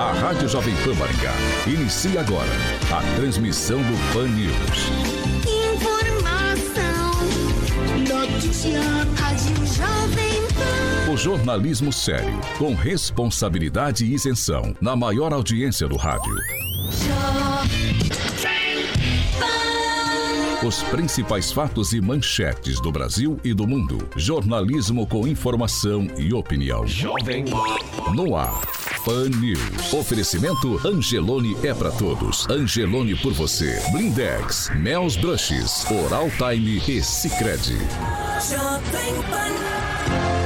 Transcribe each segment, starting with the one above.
A Rádio Jovem Pan Maringá inicia agora a transmissão do Pan News. Informação, notícia, Rádio Jovem Pan. O jornalismo sério, com responsabilidade e isenção, na maior audiência do rádio. Os principais fatos e manchetes do Brasil e do mundo. Jornalismo com informação e opinião. Jovem No ar. Pan News. Oferecimento Angelone é para todos. Angelone por você. Blindex, Mel's Brushes, Oral Time e Sicredi. Jovem Pan.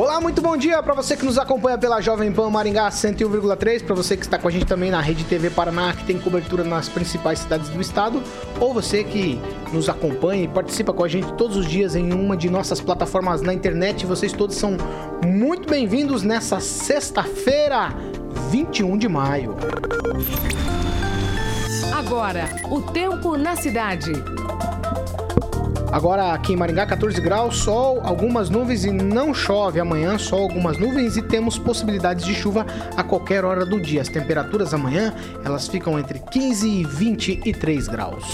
Olá, muito bom dia para você que nos acompanha pela Jovem Pan Maringá 101,3, para você que está com a gente também na Rede TV Paraná, que tem cobertura nas principais cidades do estado, ou você que nos acompanha e participa com a gente todos os dias em uma de nossas plataformas na internet. Vocês todos são muito bem-vindos nessa sexta-feira, 21 de maio. Agora, o tempo na cidade. Agora aqui em Maringá, 14 graus, sol, algumas nuvens e não chove. Amanhã, sol, algumas nuvens e temos possibilidades de chuva a qualquer hora do dia. As temperaturas amanhã, elas ficam entre 15 e 23 graus.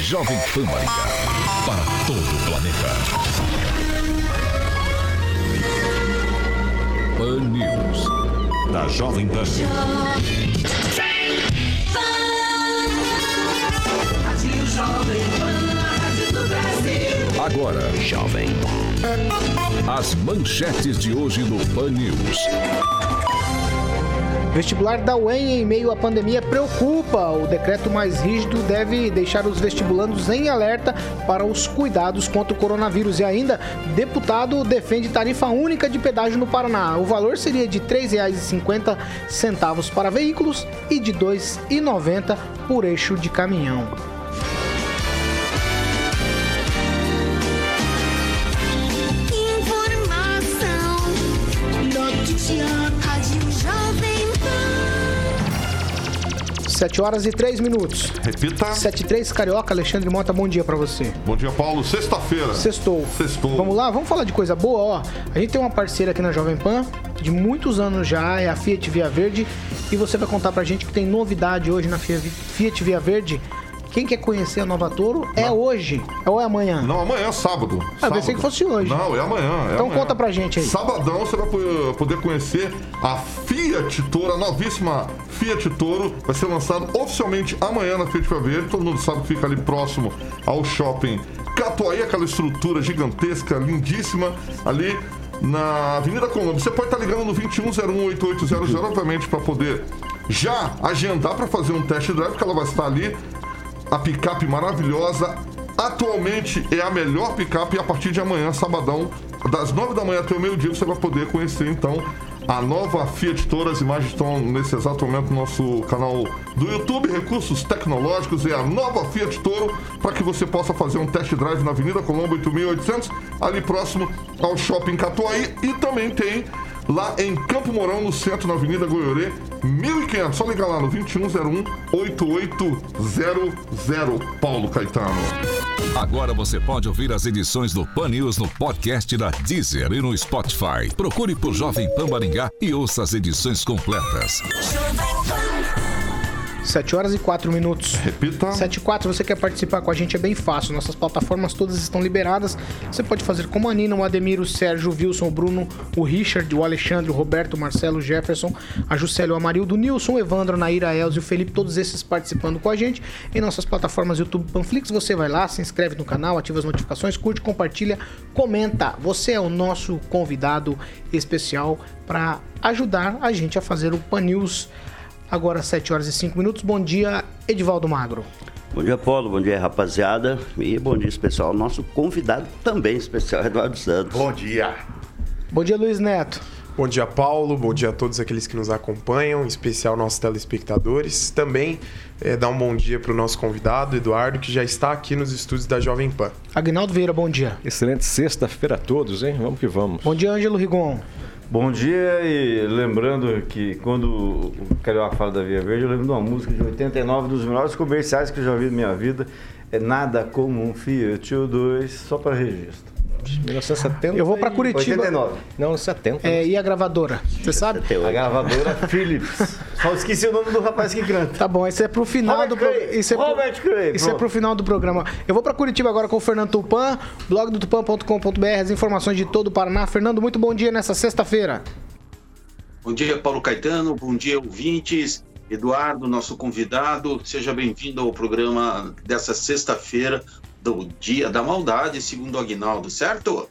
Jovem Pan Maringá, para todo o planeta. Pan News, da Jovem Pan. Agora, Jovem. As manchetes de hoje no Pan News. Vestibular da UEM em meio à pandemia preocupa. O decreto mais rígido deve deixar os vestibulandos em alerta para os cuidados contra o coronavírus. E ainda, deputado defende tarifa única de pedágio no Paraná. O valor seria de R$ 3,50 para veículos e de R$ 2,90 por eixo de caminhão. Sete horas e três minutos. Repita. Sete e três, Carioca, Alexandre Mota, bom dia para você. Bom dia, Paulo. Sexta-feira. Sextou. Sextou. Vamos lá, vamos falar de coisa boa, ó. A gente tem uma parceira aqui na Jovem Pan, de muitos anos já, é a Fiat Via Verde. E você vai contar pra gente que tem novidade hoje na Fiat Via Verde quem quer conhecer a Nova Toro é não. hoje ou é amanhã? Não, amanhã, é sábado. Ah, sábado. pensei que fosse hoje. Não, é amanhã. É então amanhã. conta pra gente aí. Sabadão você vai poder conhecer a Fiat Toro, a novíssima Fiat Toro. Vai ser lançado oficialmente amanhã na Fiat Verde. Todo mundo sabe que fica ali próximo ao shopping Catuaí, aquela estrutura gigantesca, lindíssima, ali na Avenida Colômbia. Você pode estar ligando no 21018800, obviamente, para poder já agendar para fazer um test drive, que ela vai estar ali a picape maravilhosa. Atualmente é a melhor picape e a partir de amanhã, sabadão, das 9 da manhã até o meio-dia, você vai poder conhecer então a nova Fiat Toro. As imagens estão nesse exato momento no nosso canal do YouTube, Recursos Tecnológicos, é a nova Fiat Toro, para que você possa fazer um test drive na Avenida Colombo 8800, ali próximo ao Shopping Catuaí. E também tem lá em Campo Mourão, no centro, na Avenida Goiorê, 1500. Só ligar lá no 2101 8800, Paulo Caetano. Agora você pode ouvir as edições do Pan News no podcast da Deezer e no Spotify. Procure por Jovem Pan Maringá e ouça as edições completas. 7 horas e 4 minutos. Repita. 7 e 4, você quer participar com a gente, é bem fácil. Nossas plataformas todas estão liberadas. Você pode fazer como a Nina, o Ademir, o Sérgio, o Wilson, o Bruno, o Richard, o Alexandre, o Roberto, o Marcelo, o Jefferson, a Juscelia, o Amarildo, o Nilson, o Evandro, a Naira, a Elza e o Felipe, todos esses participando com a gente. Em nossas plataformas YouTube Panflix, você vai lá, se inscreve no canal, ativa as notificações, curte, compartilha, comenta. Você é o nosso convidado especial para ajudar a gente a fazer o Pan News Agora 7 horas e 5 minutos. Bom dia, Edivaldo Magro. Bom dia, Paulo. Bom dia, rapaziada. E bom dia especial ao nosso convidado também especial, Eduardo Santos. Bom dia. Bom dia, Luiz Neto. Bom dia, Paulo. Bom dia a todos aqueles que nos acompanham, em especial nossos telespectadores. Também é, dar um bom dia para o nosso convidado, Eduardo, que já está aqui nos estúdios da Jovem Pan. Agnaldo Vieira, bom dia. Excelente sexta-feira a todos, hein? Vamos que vamos. Bom dia, Ângelo Rigon. Bom dia e lembrando que quando o Carioca fala da Via Verde, eu lembro de uma música de 89, dos melhores comerciais que eu já vi na minha vida. É nada como um Fiat ou dois, só para registro. 1970. Eu vou para Curitiba. 89. Não, 70. É, e a gravadora? Você sabe? A gravadora Philips. Só esqueci o nome do rapaz que canta. Tá bom, isso é pro final Robert do programa. Isso, é pro... Robert Cray, isso é pro final do programa. Eu vou para Curitiba agora com o Fernando Tupan, blog do tupan.com.br, as informações de todo o Paraná. Fernando, muito bom dia nessa sexta-feira. Bom dia, Paulo Caetano. Bom dia, ouvintes. Eduardo, nosso convidado, seja bem-vindo ao programa dessa sexta-feira do Dia da Maldade, segundo o Aguinaldo, certo?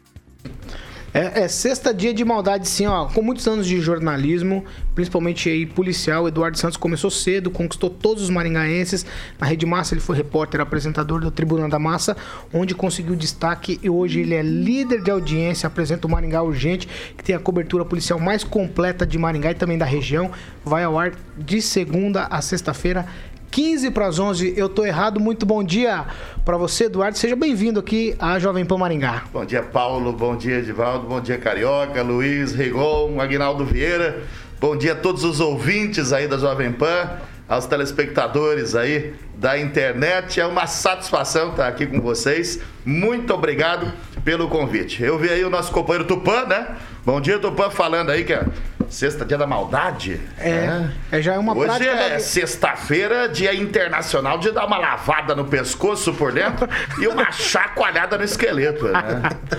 É, é sexta dia de maldade, sim, ó. Com muitos anos de jornalismo, principalmente aí policial, Eduardo Santos começou cedo, conquistou todos os maringaenses. Na Rede Massa ele foi repórter, apresentador do Tribuna da Massa, onde conseguiu destaque e hoje ele é líder de audiência, apresenta o Maringá Urgente, que tem a cobertura policial mais completa de Maringá e também da região. Vai ao ar de segunda a sexta-feira. 15 para as 11, eu tô errado. Muito bom dia para você, Eduardo. Seja bem-vindo aqui à Jovem Pan Maringá. Bom dia, Paulo. Bom dia, Edivaldo. Bom dia, Carioca, Luiz, Rigon, Aguinaldo Vieira. Bom dia a todos os ouvintes aí da Jovem Pan, aos telespectadores aí da internet. É uma satisfação estar aqui com vocês. Muito obrigado pelo convite. Eu vi aí o nosso companheiro Tupã, né? Bom dia, Tupã, falando aí que é sexta dia da maldade. É, é já é uma Hoje prática. é da- sexta-feira, dia internacional de dar uma lavada no pescoço por dentro e uma chacoalhada no esqueleto, né?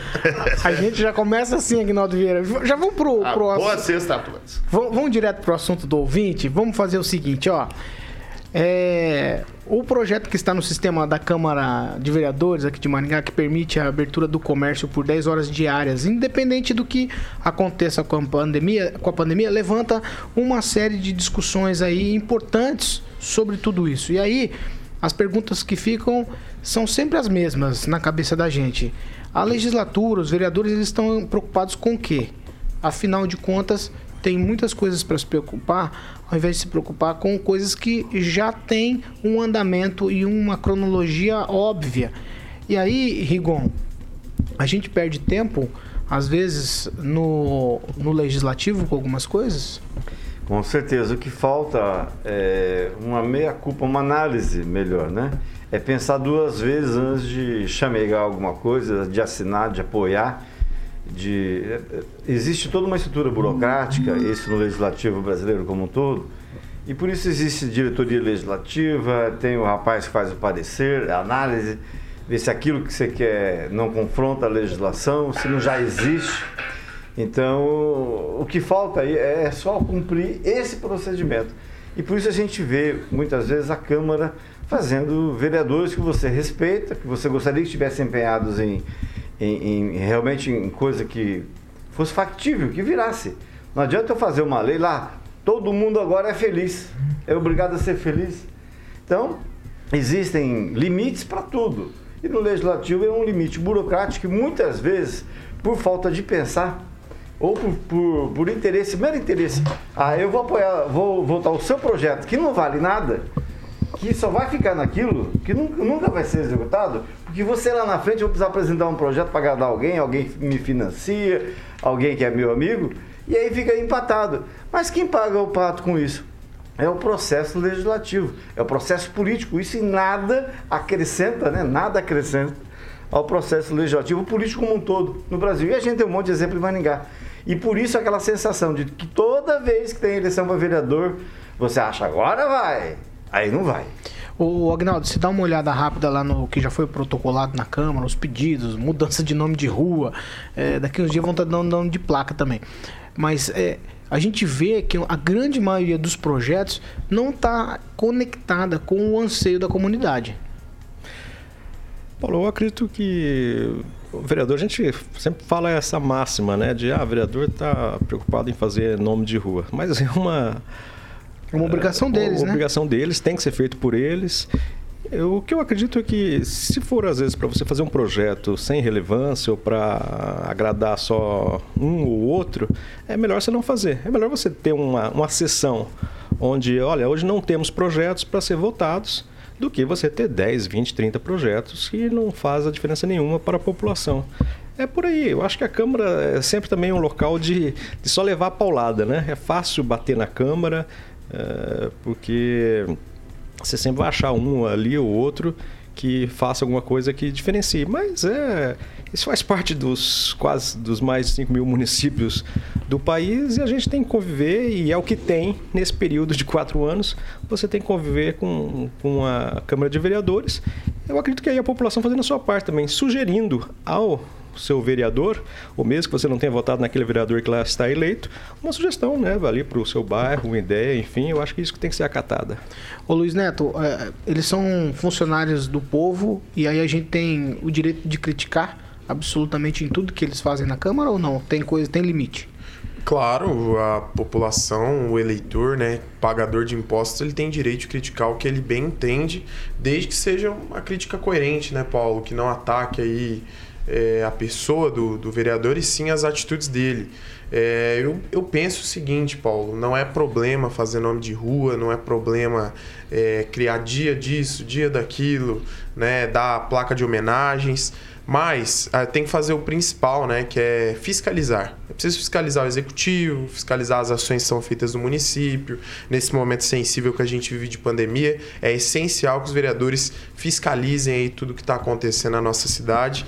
A gente já começa assim, Aguinaldo Vieira. Já vamos pro, Ah, pro boa assunto. sexta a todos. Vamos, vamos direto pro assunto do ouvinte. Vamos fazer o seguinte, ó. É, o projeto que está no sistema da Câmara de Vereadores aqui de Maringá, que permite a abertura do comércio por 10 horas diárias, independente do que aconteça com a pandemia, com a pandemia levanta uma série de discussões aí importantes sobre tudo isso. E aí, as perguntas que ficam são sempre as mesmas na cabeça da gente. A legislatura, os vereadores, eles estão preocupados com o quê? Afinal de contas, tem muitas coisas para se preocupar, ao invés de se preocupar com coisas que já têm um andamento e uma cronologia óbvia. E aí, Rigon, a gente perde tempo, às vezes, no, no legislativo com algumas coisas? Com certeza. O que falta é uma meia-culpa, uma análise melhor, né? É pensar duas vezes antes de chamegar alguma coisa, de assinar, de apoiar. De... Existe toda uma estrutura burocrática, isso no legislativo brasileiro como um todo, e por isso existe diretoria legislativa, tem o rapaz que faz o parecer, a análise, ver se aquilo que você quer não confronta a legislação, se não já existe. Então, o que falta aí é só cumprir esse procedimento. E por isso a gente vê, muitas vezes, a Câmara fazendo vereadores que você respeita, que você gostaria que estivessem empenhados em, em, em realmente em coisa que fosse factível, que virasse. Não adianta eu fazer uma lei lá, todo mundo agora é feliz, é obrigado a ser feliz. Então, existem limites para tudo. E no legislativo é um limite burocrático que muitas vezes, por falta de pensar, ou por, por, por interesse, mero interesse, ah, eu vou apoiar, vou votar o seu projeto que não vale nada, que só vai ficar naquilo, que nunca, nunca vai ser executado, porque você lá na frente vai precisar apresentar um projeto para agradar alguém, alguém que me financia, alguém que é meu amigo, e aí fica empatado. Mas quem paga o pato com isso? É o processo legislativo, é o processo político. Isso em nada acrescenta, né? Nada acrescenta ao processo legislativo político como um todo no Brasil. E a gente tem um monte de exemplo em Maringá. E por isso aquela sensação de que toda vez que tem eleição para vereador, você acha agora vai, aí não vai. Ô, Agnaldo, se dá uma olhada rápida lá no que já foi protocolado na Câmara, os pedidos, mudança de nome de rua, é, daqui uns dias vão estar dando nome de placa também. Mas é, a gente vê que a grande maioria dos projetos não está conectada com o anseio da comunidade. Paulo, eu acredito que o vereador, a gente sempre fala essa máxima, né? De, ah, o vereador está preocupado em fazer nome de rua. Mas é uma... É uma obrigação deles, uma né? obrigação deles, tem que ser feito por eles. Eu, o que eu acredito é que, se for às vezes para você fazer um projeto sem relevância ou para agradar só um ou outro, é melhor você não fazer. É melhor você ter uma, uma sessão onde, olha, hoje não temos projetos para ser votados, do que você ter 10, 20, 30 projetos que não faz a diferença nenhuma para a população. É por aí. Eu acho que a Câmara é sempre também um local de, de só levar a paulada, né? É fácil bater na Câmara, é, porque você sempre vai achar um ali ou outro que faça alguma coisa que diferencie. Mas é, isso faz parte dos quase dos mais de 5 mil municípios do país e a gente tem que conviver, e é o que tem nesse período de quatro anos, você tem que conviver com, com a Câmara de Vereadores. Eu acredito que aí a população fazendo a sua parte também, sugerindo ao seu vereador, ou mesmo que você não tenha votado naquele vereador que lá está eleito, uma sugestão, né, ali para o seu bairro, uma ideia, enfim, eu acho que isso tem que ser acatada. Ô Luiz Neto, é, eles são funcionários do povo e aí a gente tem o direito de criticar absolutamente em tudo que eles fazem na Câmara ou não? Tem coisa, tem limite? Claro, a população, o eleitor, né, pagador de impostos, ele tem direito de criticar o que ele bem entende, desde que seja uma crítica coerente, né, Paulo, que não ataque aí é, a pessoa do, do vereador e sim as atitudes dele. É, eu, eu penso o seguinte, Paulo, não é problema fazer nome de rua, não é problema é, criar dia disso, dia daquilo, né, dar placa de homenagens. Mas ah, tem que fazer o principal, né, que é fiscalizar. É preciso fiscalizar o executivo, fiscalizar as ações que são feitas no município. Nesse momento sensível que a gente vive de pandemia, é essencial que os vereadores fiscalizem aí tudo que está acontecendo na nossa cidade,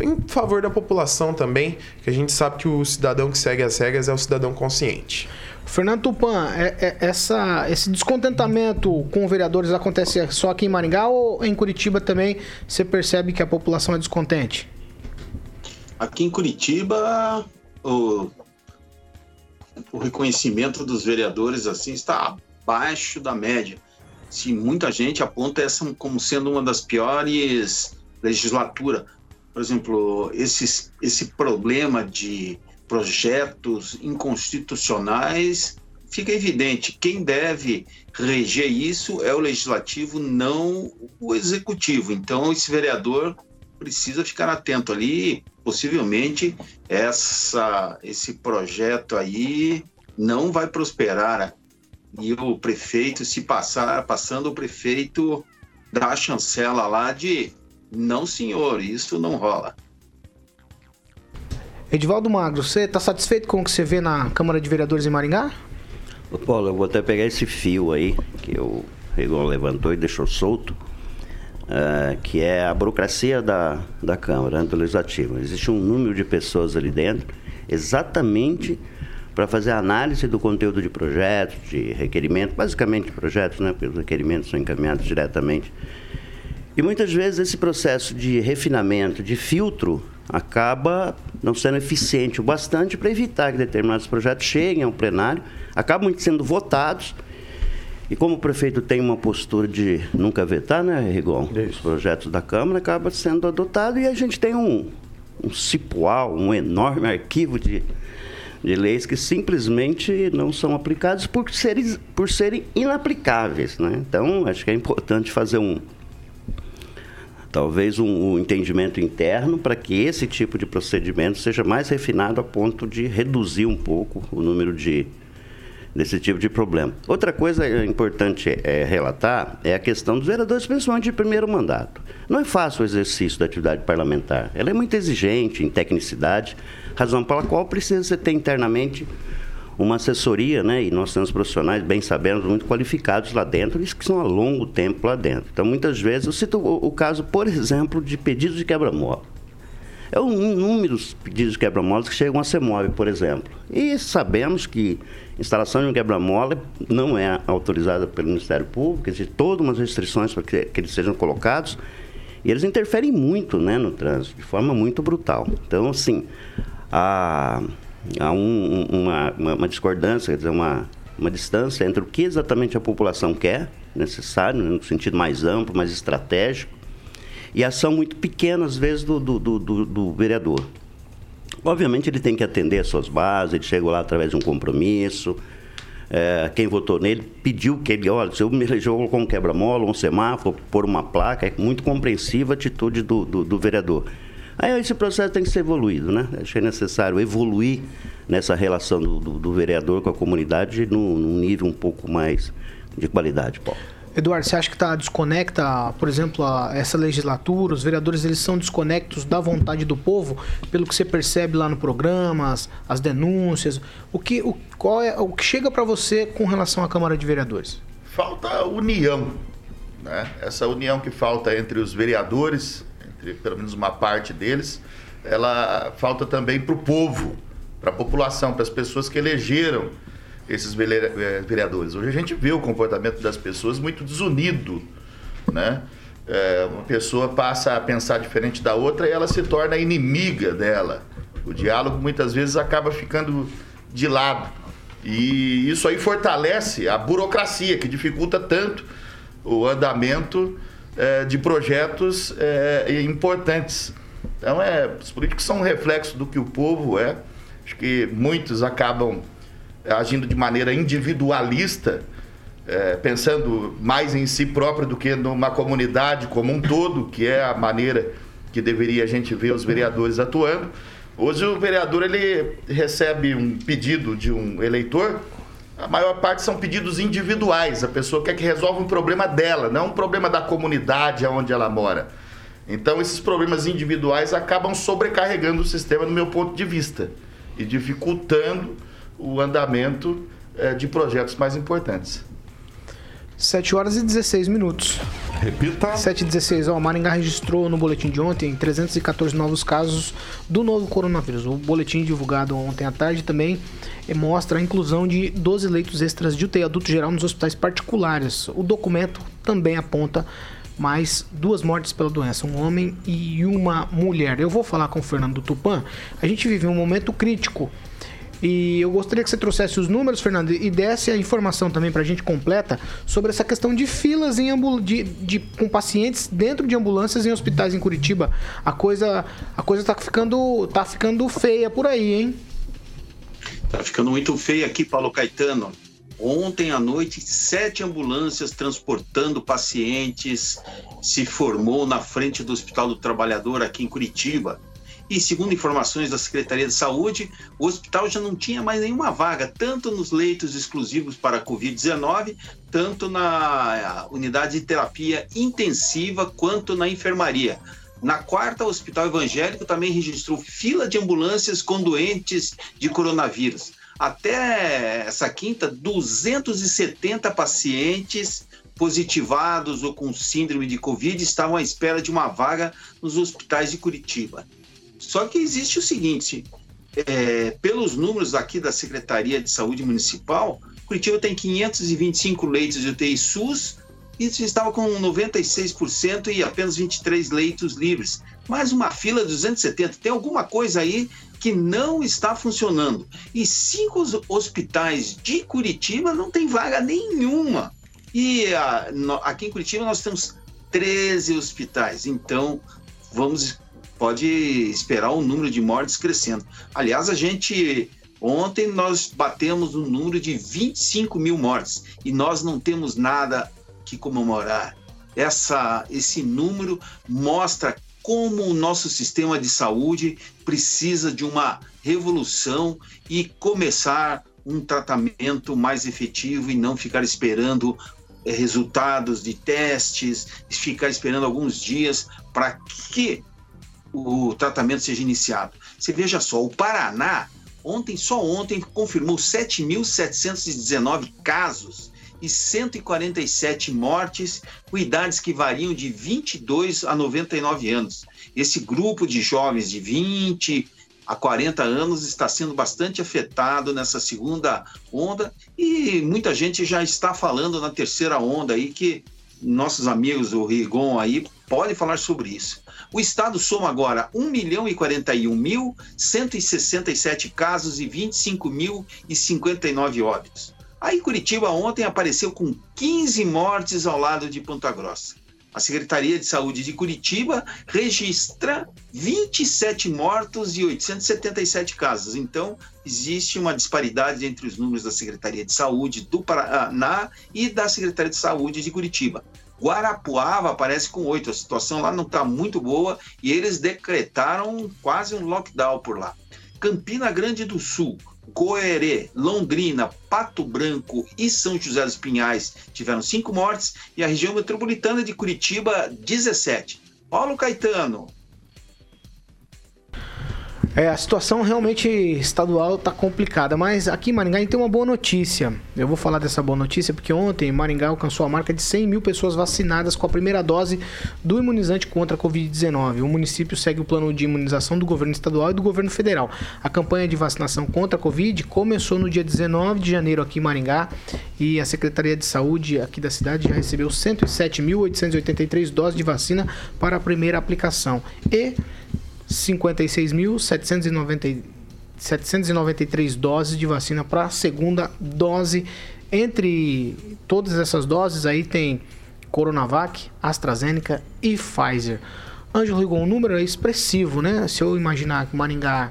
em favor da população também, que a gente sabe que o cidadão que segue as regras é o cidadão consciente. Fernando Tupan, é, é, essa, esse descontentamento com vereadores acontece só aqui em Maringá ou em Curitiba também você percebe que a população é descontente? Aqui em Curitiba, o, o reconhecimento dos vereadores assim está abaixo da média. Se muita gente aponta essa como sendo uma das piores legislaturas. Por exemplo, esse, esse problema de projetos inconstitucionais, fica evidente, quem deve reger isso é o legislativo, não o executivo. Então, esse vereador precisa ficar atento ali, possivelmente essa, esse projeto aí não vai prosperar. E o prefeito, se passar, passando o prefeito dá a chancela lá de não, senhor, isso não rola. Edivaldo Magro, você está satisfeito com o que você vê na Câmara de Vereadores em Maringá? Ô Paulo, eu vou até pegar esse fio aí que o Rigon levantou e deixou solto, uh, que é a burocracia da, da Câmara, né, do Legislativo. Existe um número de pessoas ali dentro, exatamente para fazer a análise do conteúdo de projetos, de requerimentos, basicamente projetos, né? Porque os requerimentos são encaminhados diretamente. E muitas vezes esse processo de refinamento, de filtro, acaba não sendo eficiente o bastante para evitar que determinados projetos cheguem ao plenário, acabam sendo votados. E como o prefeito tem uma postura de nunca vetar, né, Rigon? Os projetos da Câmara acaba sendo adotado e a gente tem um, um cipual, um enorme arquivo de, de leis que simplesmente não são aplicados por serem, por serem inaplicáveis. Né? Então, acho que é importante fazer um, talvez um, um entendimento interno para que esse tipo de procedimento seja mais refinado a ponto de reduzir um pouco o número de desse tipo de problema. Outra coisa importante é, relatar é a questão dos vereadores, principalmente de primeiro mandato. Não é fácil o exercício da atividade parlamentar. Ela é muito exigente em tecnicidade, razão pela qual precisa ter internamente uma assessoria, né? E nós temos profissionais, bem sabemos, muito qualificados lá dentro, e que são a longo tempo lá dentro. Então, muitas vezes, eu cito o, o caso, por exemplo, de pedidos de quebra-mola. É um número de pedidos de quebra-molas que chegam a móvel, por exemplo. E sabemos que instalação de um quebra-mola não é autorizada pelo Ministério Público, existem todas umas restrições para que, que eles sejam colocados, e eles interferem muito né, no trânsito, de forma muito brutal. Então, assim, a há um, uma, uma, uma, discordância, quer dizer, uma, uma distância entre o que exatamente a população quer, necessário, né, no sentido mais amplo, mais estratégico, e a ação muito pequena, às vezes, do, do, do, do vereador. Obviamente, ele tem que atender as suas bases, ele chegou lá através de um compromisso, é, quem votou nele pediu que ele, olha, se eu me elegeu com um quebra-mola, um semáforo, por uma placa, é muito compreensiva a atitude do, do, do vereador. Aí esse processo tem que ser evoluído, né? Achei necessário evoluir nessa relação do, do, do vereador com a comunidade num, num, nível um pouco mais de qualidade, Paulo. Eduardo, você acha que está desconecta, por exemplo, a, essa legislatura, os vereadores eles são desconectos da vontade do povo, pelo que você percebe lá no programa, as, as denúncias, o que, o, qual é, o que chega para você com relação à Câmara de Vereadores? Falta união, né? Essa união que falta entre os vereadores, pelo menos uma parte deles, ela falta também para o povo, para a população, para as pessoas que elegeram esses eh, vereadores. Hoje a gente vê o comportamento das pessoas muito desunido, né? É, uma pessoa passa a pensar diferente da outra e ela se torna inimiga dela. O diálogo muitas vezes acaba ficando de lado. E isso aí fortalece a burocracia, que dificulta tanto o andamento é, de projetos é, importantes. Então, é, os políticos são um reflexo do que o povo é. Acho que muitos acabam agindo de maneira individualista, é, pensando mais em si próprio do que numa comunidade como um todo, que é a maneira que deveria a gente ver os vereadores atuando. Hoje o vereador ele recebe um pedido de um eleitor, a maior parte são pedidos individuais. A pessoa quer que resolva um problema dela, não um problema da comunidade onde ela mora. Então esses problemas individuais acabam sobrecarregando o sistema, no meu ponto de vista, e dificultando o andamento é, de projetos mais importantes. 7 horas e 16 minutos. Repita. 7 e 16. Ó, Maringá registrou no boletim de ontem 314 novos casos do novo coronavírus. O boletim divulgado ontem à tarde também eh, mostra a inclusão de 12 leitos extras de UTI adulto geral nos hospitais particulares. O documento também aponta mais duas mortes pela doença, um homem e uma mulher. Eu vou falar com o Fernando Tupan. A gente vive um momento crítico e eu gostaria que você trouxesse os números, Fernando, e desse a informação também para a gente completa sobre essa questão de filas em de, de, com pacientes dentro de ambulâncias em hospitais em Curitiba. A coisa a coisa tá ficando tá ficando feia por aí, hein? Tá ficando muito feia aqui, Paulo Caetano. Ontem à noite, sete ambulâncias transportando pacientes se formou na frente do Hospital do Trabalhador aqui em Curitiba. E segundo informações da Secretaria de Saúde, o hospital já não tinha mais nenhuma vaga, tanto nos leitos exclusivos para a Covid-19, tanto na unidade de terapia intensiva, quanto na enfermaria. Na quarta, o Hospital Evangélico também registrou fila de ambulâncias com doentes de coronavírus. Até essa quinta, 270 pacientes positivados ou com síndrome de Covid estavam à espera de uma vaga nos hospitais de Curitiba. Só que existe o seguinte: é, pelos números aqui da Secretaria de Saúde Municipal, Curitiba tem 525 leitos de UTI SUS e estava com 96% e apenas 23 leitos livres. Mais uma fila de 270. Tem alguma coisa aí que não está funcionando. E cinco hospitais de Curitiba não tem vaga nenhuma. E a, no, aqui em Curitiba nós temos 13 hospitais. Então, vamos pode esperar o número de mortes crescendo. Aliás, a gente ontem nós batemos um número de 25 mil mortes e nós não temos nada que comemorar. Essa, esse número mostra como o nosso sistema de saúde precisa de uma revolução e começar um tratamento mais efetivo e não ficar esperando eh, resultados de testes, ficar esperando alguns dias para que o tratamento seja iniciado. Você veja só, o Paraná, ontem, só ontem, confirmou 7.719 casos e 147 mortes, com idades que variam de 22 a 99 anos. Esse grupo de jovens de 20 a 40 anos está sendo bastante afetado nessa segunda onda e muita gente já está falando na terceira onda aí que nossos amigos, o Rigon aí, podem falar sobre isso. O estado soma agora 1 milhão e 41 mil 167 casos e 25 mil e 59 óbitos. Aí Curitiba ontem apareceu com 15 mortes ao lado de Ponta Grossa. a Secretaria de Saúde de Curitiba registra 27 mortos e 877 casos. Então, existe uma disparidade entre os números da Secretaria de Saúde do Paraná e da Secretaria de Saúde de Curitiba. Guarapuava aparece com oito. A situação lá não está muito boa e eles decretaram quase um lockdown por lá. Campina Grande do Sul, Goerê, Londrina, Pato Branco e São José dos Pinhais tiveram cinco mortes e a região metropolitana de Curitiba, 17. Paulo Caetano, É, a situação realmente estadual está complicada, mas aqui em Maringá a gente tem uma boa notícia. Eu vou falar dessa boa notícia porque ontem Maringá alcançou a marca de 100 mil pessoas vacinadas com a primeira dose do imunizante contra a Covid-19. O município segue o plano de imunização do governo estadual e do governo federal. A campanha de vacinação contra a Covid começou no dia 19 de janeiro aqui em Maringá e a Secretaria de Saúde aqui da cidade já recebeu 107.883 doses de vacina para a primeira aplicação. E 56.793 doses de vacina para a segunda dose. Entre todas essas doses aí tem Coronavac, AstraZeneca e Pfizer. Ângelo Rigon, o número é expressivo, né? Se eu imaginar que Maringá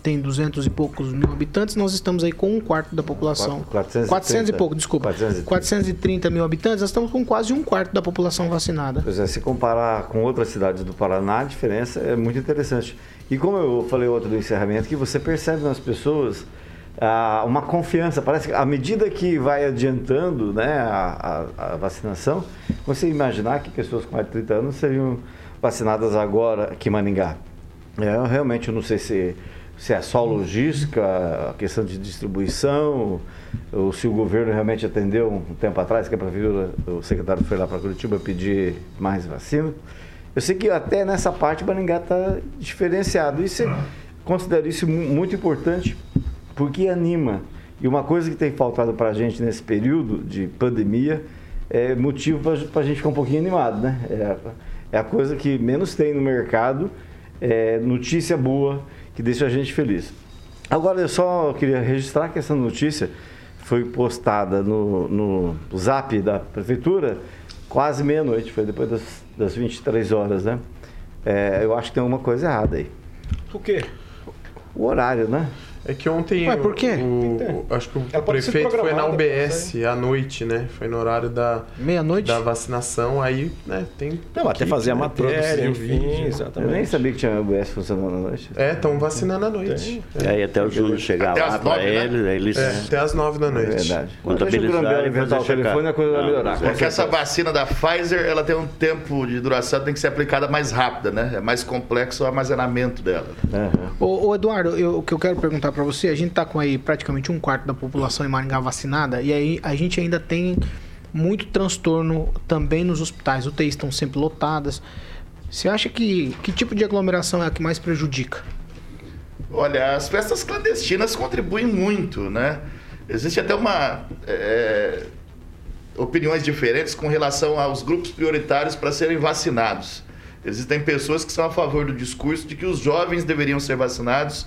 tem 200 e poucos mil habitantes, nós estamos aí com um quarto da população. 430. 400 e pouco, desculpa. 430. 430 mil habitantes, nós estamos com quase um quarto da população vacinada. Pois é, se comparar com outras cidades do Paraná, a diferença é muito interessante. E como eu falei outro do encerramento, que você percebe nas pessoas ah, uma confiança. Parece que à medida que vai adiantando né, a, a- a vacinação, você imaginar que pessoas com mais de 30 anos seriam vacinadas agora aqui em Maningá. É, eu realmente eu não sei se, se é só logística, a questão de distribuição, ou se o governo realmente atendeu um tempo atrás, que a prefeitura, o secretário foi lá para Curitiba pedir mais vacina. Eu sei que até nessa parte Maringá está diferenciado. Isso é- considero isso mu- muito importante porque anima. E uma coisa que tem faltado para a gente nesse período de pandemia é motivo para a gente ficar um pouquinho animado, né? É, é a coisa que menos tem no mercado, é notícia boa que deixa a gente feliz. Agora eu só queria registrar que essa notícia foi postada no, no zap da prefeitura quase meia-noite, foi depois das, das 23 horas, né? É, eu acho que tem alguma coisa errada aí. O quê? O horário, né? É que ontem. Ué, por quê? O, o- acho que o Ela prefeito foi na UBS à noite, né? Foi no horário da, Meia-noite? da vacinação. Aí, né, tem. Não, até equipe, fazer a né, matéria, enfim, vídeo. Eu nem exatamente. sabia que tinha UBS funcionando à noite. É, estão vacinando à noite. E aí até o Júnior chegar Até lá às para nove, né? ele, aí eles É, até às nove da É noite. verdade. Contabilizar Deixa o Grambel e inventar fazer o telefone, a coisa vai melhorar. é Porque essa certeza. vacina da Pfizer, ela tem um tempo de duração, tem que ser aplicada mais rápida, né? É mais complexo o armazenamento dela. Ô, Eduardo, eu- o que eu quero perguntar pra você, a gente tá com aí praticamente um quarto da população em Maringá vacinada e aí a gente ainda tem muito transtorno também nos hospitais. UTIs estão sempre lotadas. Você acha que que tipo de aglomeração é a que mais prejudica? Olha, as festas clandestinas contribuem muito, né? Existe até uma. é, opiniões diferentes com relação aos grupos prioritários para serem vacinados. Existem pessoas que são a favor do discurso de que os jovens deveriam ser vacinados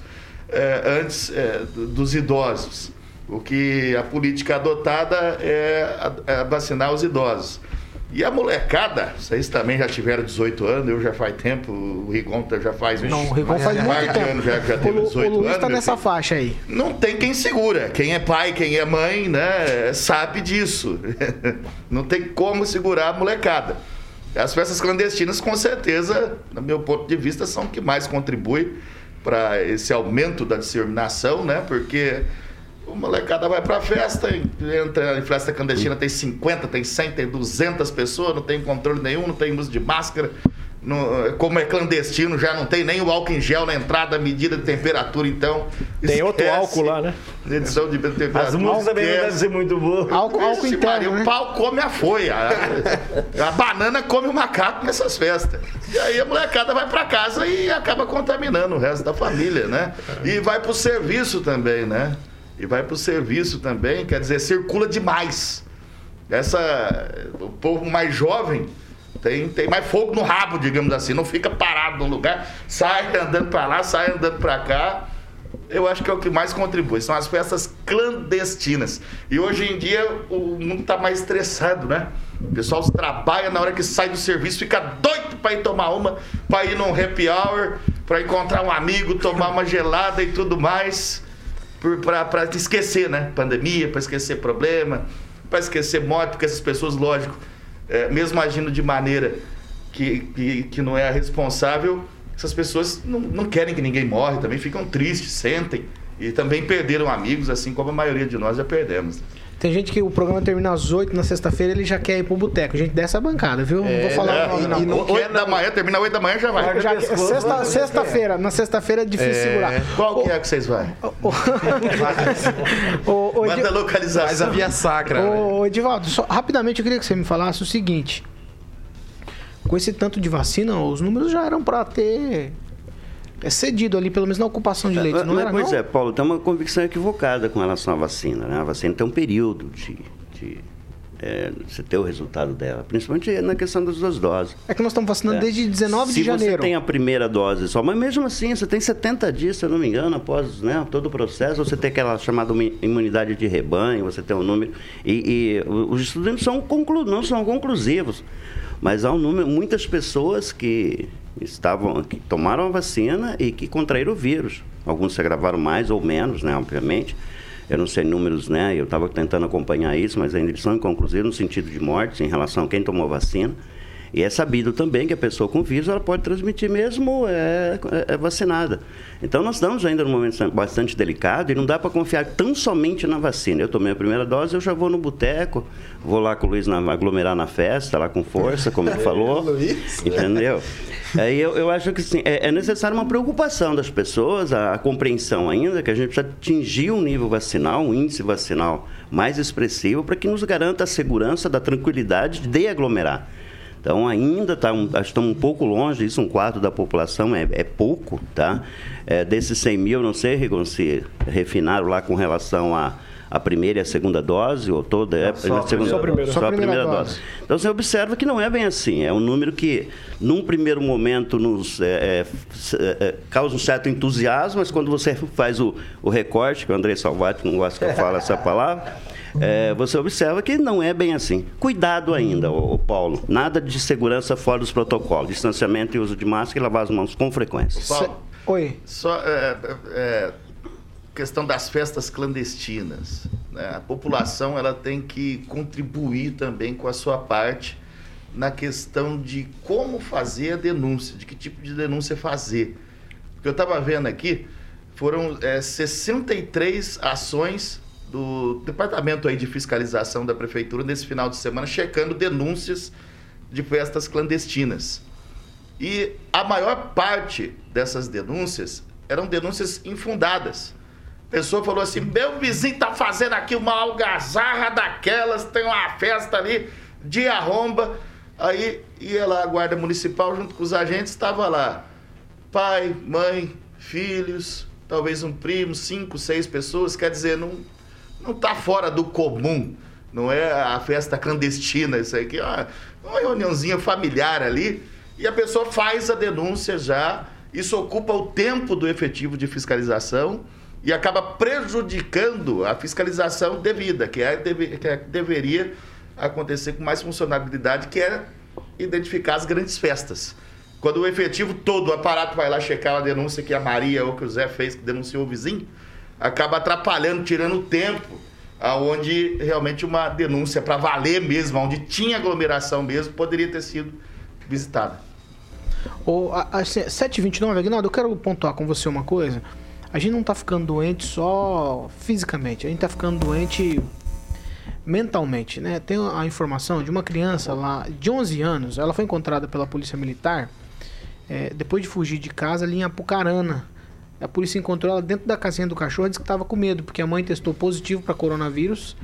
é, antes é, do- dos idosos. O que a política adotada é, é vacinar os idosos. E a molecada, vocês também já tiveram 18 anos, eu já faz tempo, o Rigon já faz uns Não, o Rigon faz muito tempo. anos já, já o, teve Lu- 18 o Luiz anos. tá meu nessa filho. faixa aí. Não tem quem segura. Quem é pai, quem é mãe, né, sabe disso. Não tem como segurar a molecada. As festas clandestinas, com certeza, no meu ponto de vista, são o que mais contribui para esse aumento da disseminação, né? Porque o molecada vai pra festa, entra em festa clandestina, tem 50, tem 100, tem 200 pessoas, não tem controle nenhum, não tem uso de máscara. Não- como é clandestino, já não tem nem o álcool em gel na entrada, medida de temperatura, então. Tem outro álcool lá, né? Medição de temperatura. As músicas também não devem ser muito boas. Álcool, álcool Maria, interno, O né? pau come a folha. A, a banana come o macaco nessas festas. E aí a molecada vai pra casa e acaba contaminando o resto da família, né? E vai pro serviço também, né? E vai pro serviço também, quer dizer, circula demais. Essa, o povo mais jovem tem, tem mais fogo no rabo, digamos assim, não fica parado no lugar, sai andando pra lá, sai andando pra cá. eu acho que é o que mais contribui. São as festas clandestinas. E hoje em dia o mundo está mais estressado, né? O pessoal trabalha na hora que sai do serviço, fica doido para ir tomar uma, para ir num happy hour, para encontrar um amigo, tomar uma gelada e tudo mais, para esquecer, né? Pandemia, para esquecer problema, para esquecer morte, porque essas pessoas, lógico, é, mesmo agindo de maneira que, que, que não é a responsável, essas pessoas não, não querem que ninguém morre, também ficam tristes, sentem. E também perderam amigos, assim como a maioria de nós já perdemos. Tem gente que o programa termina às 8 na sexta-feira ele já quer ir pro boteco. Gente dessa bancada, viu? É, não vou falar é, o nome, não. E não 8 da manhã, termina 8 da manhã já vai. Já, sexta, sexta-feira, na sexta-feira é difícil É. segurar. Qual que é que vocês vão? Ô, ô, Manda localização. Mas a via sacra. né? Ô, Edivaldo, só- rapidamente eu queria que você me falasse o seguinte. Com esse tanto de vacina, os números já eram pra ter é, cedido ali, pelo menos na ocupação de leitos, não Mas, era pois não? é, Paulo, tem uma convicção equivocada com relação à vacina. Né? A vacina tem um período de, de é, você ter o resultado dela, principalmente na questão das duas doses. É que nós estamos vacinando É. desde 19 Se de janeiro. você tem a primeira dose só, mas mesmo assim, você tem 70 dias, se eu não me engano, após né, todo o processo, você tem aquela chamada imunidade de rebanho, você tem um número. E, e os estudos não são, conclu, não são conclusivos, mas há um número, muitas pessoas que estavam, que tomaram a vacina e que contraíram o vírus. Alguns se agravaram mais ou menos, né, obviamente. Eu não sei números, né? Eu estava tentando acompanhar isso, mas ainda eles são inconclusivos no sentido de mortes em relação a quem tomou vacina. E é sabido também que a pessoa com vírus ela pode transmitir mesmo é, é- é vacinada. Então nós estamos ainda num momento bastante delicado e não dá para confiar tão somente na vacina. Eu tomei a primeira dose, eu já vou no boteco, vou lá com o Luiz na, aglomerar na festa, lá com força, como ele falou. Luiz? Entendeu? Aí eu, eu acho que sim, é, é necessário uma preocupação das pessoas, a, a compreensão ainda que a gente precisa atingir um nível vacinal, um índice vacinal mais expressivo para que nos garanta a segurança da tranquilidade de aglomerar. Então ainda tá estamos um pouco longe disso, um quarto da população é, é pouco, tá? É, desses 100 mil, não sei, Rigon, se refinaram lá com relação a a primeira e a segunda dose, ou toda é, só a segunda, primeira Só a primeira. só a primeira dose. Então você observa que não é bem assim. É um número que, num primeiro momento, nos é, é, é, é, causa um certo entusiasmo, mas quando você faz o, o recorte, que o André Salvati não gosta que eu fale essa palavra, é, você observa que não é bem assim. Cuidado ainda, ô, ô Paulo. Nada de segurança fora dos protocolos. Distanciamento e uso de máscara e lavar as mãos com frequência. Paulo, Oi. Só é, é, questão das festas clandestinas. né? A população ela tem que contribuir também com a sua parte na questão de como fazer a denúncia, de que tipo de denúncia fazer. Porque eu estava vendo aqui, foram é, 63 ações do Departamento aí de Fiscalização da Prefeitura nesse final de semana, checando denúncias de festas clandestinas. E a maior parte dessas denúncias eram denúncias infundadas. Pessoa falou assim: meu vizinho tá fazendo aqui uma algazarra daquelas, tem uma festa ali de arromba. Aí ia lá a guarda municipal junto com os agentes, estava lá pai, mãe, filhos, talvez um primo, cinco, seis pessoas. Quer dizer, não, não tá fora do comum. Não é a festa clandestina, isso aqui, ó, uma reuniãozinha familiar ali. E a pessoa faz a denúncia já. Isso ocupa o tempo do efetivo de fiscalização e acaba prejudicando a fiscalização devida, que, é, deve- que é- deveria acontecer com mais funcionalidade, que é identificar as grandes festas. Quando o efetivo todo, o aparato vai lá checar a denúncia que a Maria ou que o Zé fez, que denunciou o vizinho, acaba atrapalhando, tirando o tempo, aonde realmente uma denúncia para valer mesmo, onde tinha aglomeração mesmo, poderia ter sido visitada. A- a- 7h29, Aguinaldo, eu quero pontuar com você uma coisa. A gente não tá ficando doente só fisicamente, a gente tá ficando doente mentalmente, né? Tem a informação de uma criança lá de 11 anos, ela foi encontrada pela polícia militar é, depois de fugir de casa ali em Apucarana. A polícia encontrou ela dentro da casinha do cachorro e disse que estava com medo, porque a mãe testou positivo para coronavírus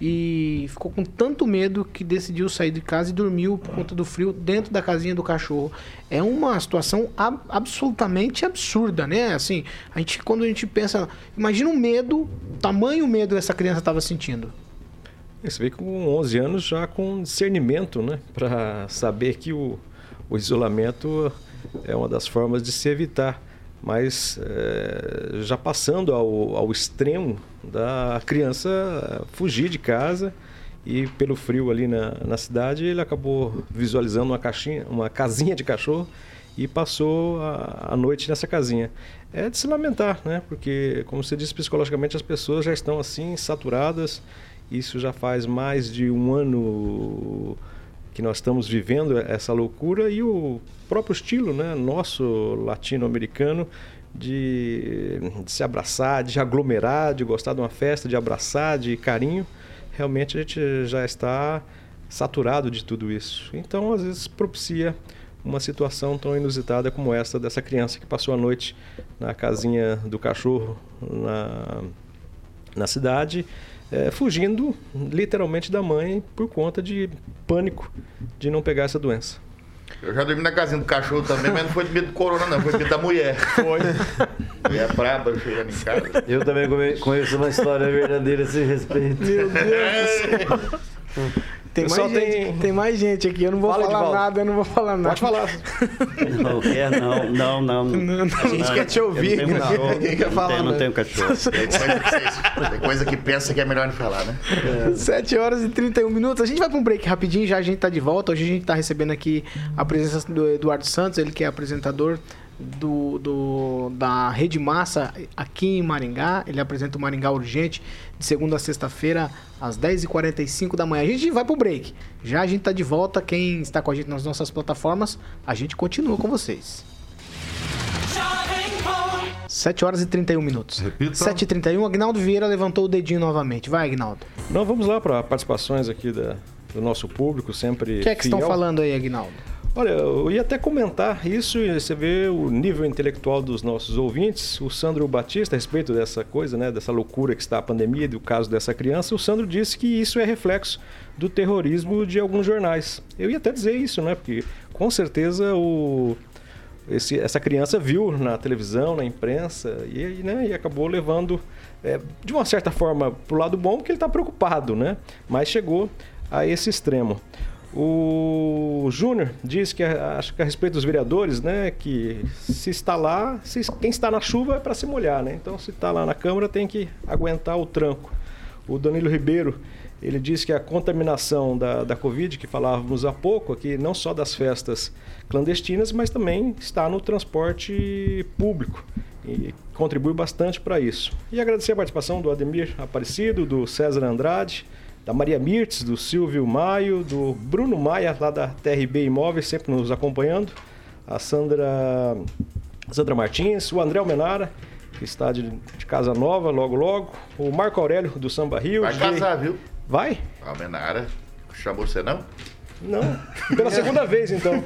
e ficou com tanto medo que decidiu sair de casa e dormiu por conta do frio dentro da casinha do cachorro. É uma situação ab- absolutamente absurda, né? Assim, a gente quando a gente pensa, imagina o medo, tamanho medo essa criança estava sentindo. E Você vê que com 11 anos já com discernimento, né? Para saber que o, o isolamento é uma das formas de se evitar mas é, já passando ao, ao extremo da criança fugir de casa e pelo frio ali na, na cidade ele acabou visualizando uma caixinha, uma casinha de cachorro e passou a, a, noite nessa casinha. É de se lamentar, né? Porque, como você disse, psicologicamente as pessoas já estão assim saturadas. Isso já faz mais de um ano que nós estamos vivendo essa loucura e o próprio estilo, né, nosso latino-americano de, de, se abraçar, de aglomerar, de gostar de uma festa, de abraçar, de carinho, realmente a gente já está saturado de tudo isso. Então, às vezes propicia uma situação tão inusitada como essa dessa criança que passou a noite na casinha do cachorro na, na cidade é, fugindo literalmente da mãe por conta de pânico de não pegar essa doença. Eu já dormi na casinha do cachorro também, mas não foi de medo do corona, não, foi de medo da mulher. Foi. Mulher braba chegando em casa. Eu também conheço uma história verdadeira a esse respeito. Meu Deus do céu. Tem mais, gente, tem... tem... mais gente aqui, eu não vou Fala falar nada, eu não vou falar nada. Pode falar. Não, quer não, não, não. não, não. A gente não, quer te ouvir. Não, cachorro, ninguém quer falar. Não tenho cachorro. Tem coisa, que, tem coisa que pensa que é melhor não falar, né? É. 7 horas e 31 minutos. A gente vai para um break rapidinho, já a gente tá de volta. Hoje a gente tá recebendo aqui a presença do Eduardo Santos, ele que é apresentador do, do, da Rede Massa aqui em Maringá. Ele apresenta o Maringá Urgente de segunda a sexta-feira, às 10h45 da manhã. A gente vai pro break. Já a gente tá de volta. Quem está com a gente nas nossas plataformas, a gente continua com vocês. 7 horas e 31 minutos. Repita. 7 e 31 Agnaldo Vieira levantou o dedinho novamente. Vai, Agnaldo. Não, vamos lá para participações aqui da, do nosso público, sempre. O que é que fiel. estão falando aí, Agnaldo? Olha, eu ia até comentar isso e você vê o nível intelectual dos nossos ouvintes. O Sandro Batista, a respeito dessa coisa, né, dessa loucura que está a pandemia, do caso dessa criança, o Sandro disse que isso é reflexo do terrorismo de alguns jornais. Eu ia até dizer isso, né, porque com certeza o, esse, essa criança viu na televisão, na imprensa e, né, e acabou levando, é, de uma certa forma, para o lado bom, porque ele está preocupado, né, mas chegou a esse extremo. O Júnior diz que acho que a respeito dos vereadores, né, que se está lá, se, quem está na chuva é para se molhar, né? Então se está lá na Câmara tem que aguentar o tranco. O Danilo Ribeiro, ele diz que a contaminação da, da Covid, que falávamos há pouco aqui, não só das festas clandestinas, mas também está no transporte público e contribui bastante para isso. E agradecer a participação do Ademir Aparecido, do César Andrade, da Maria Mirtes, do Silvio Maio, do Bruno Maia, lá da TRB Imóveis, sempre nos acompanhando, a Sandra, Sandra Martins, o André Almenara, que está de, de casa nova logo logo, o Marco Aurélio do Samba Rio. Vai casar, viu? Vai? Almenara, chamou você não? Não. Pela segunda vez, então.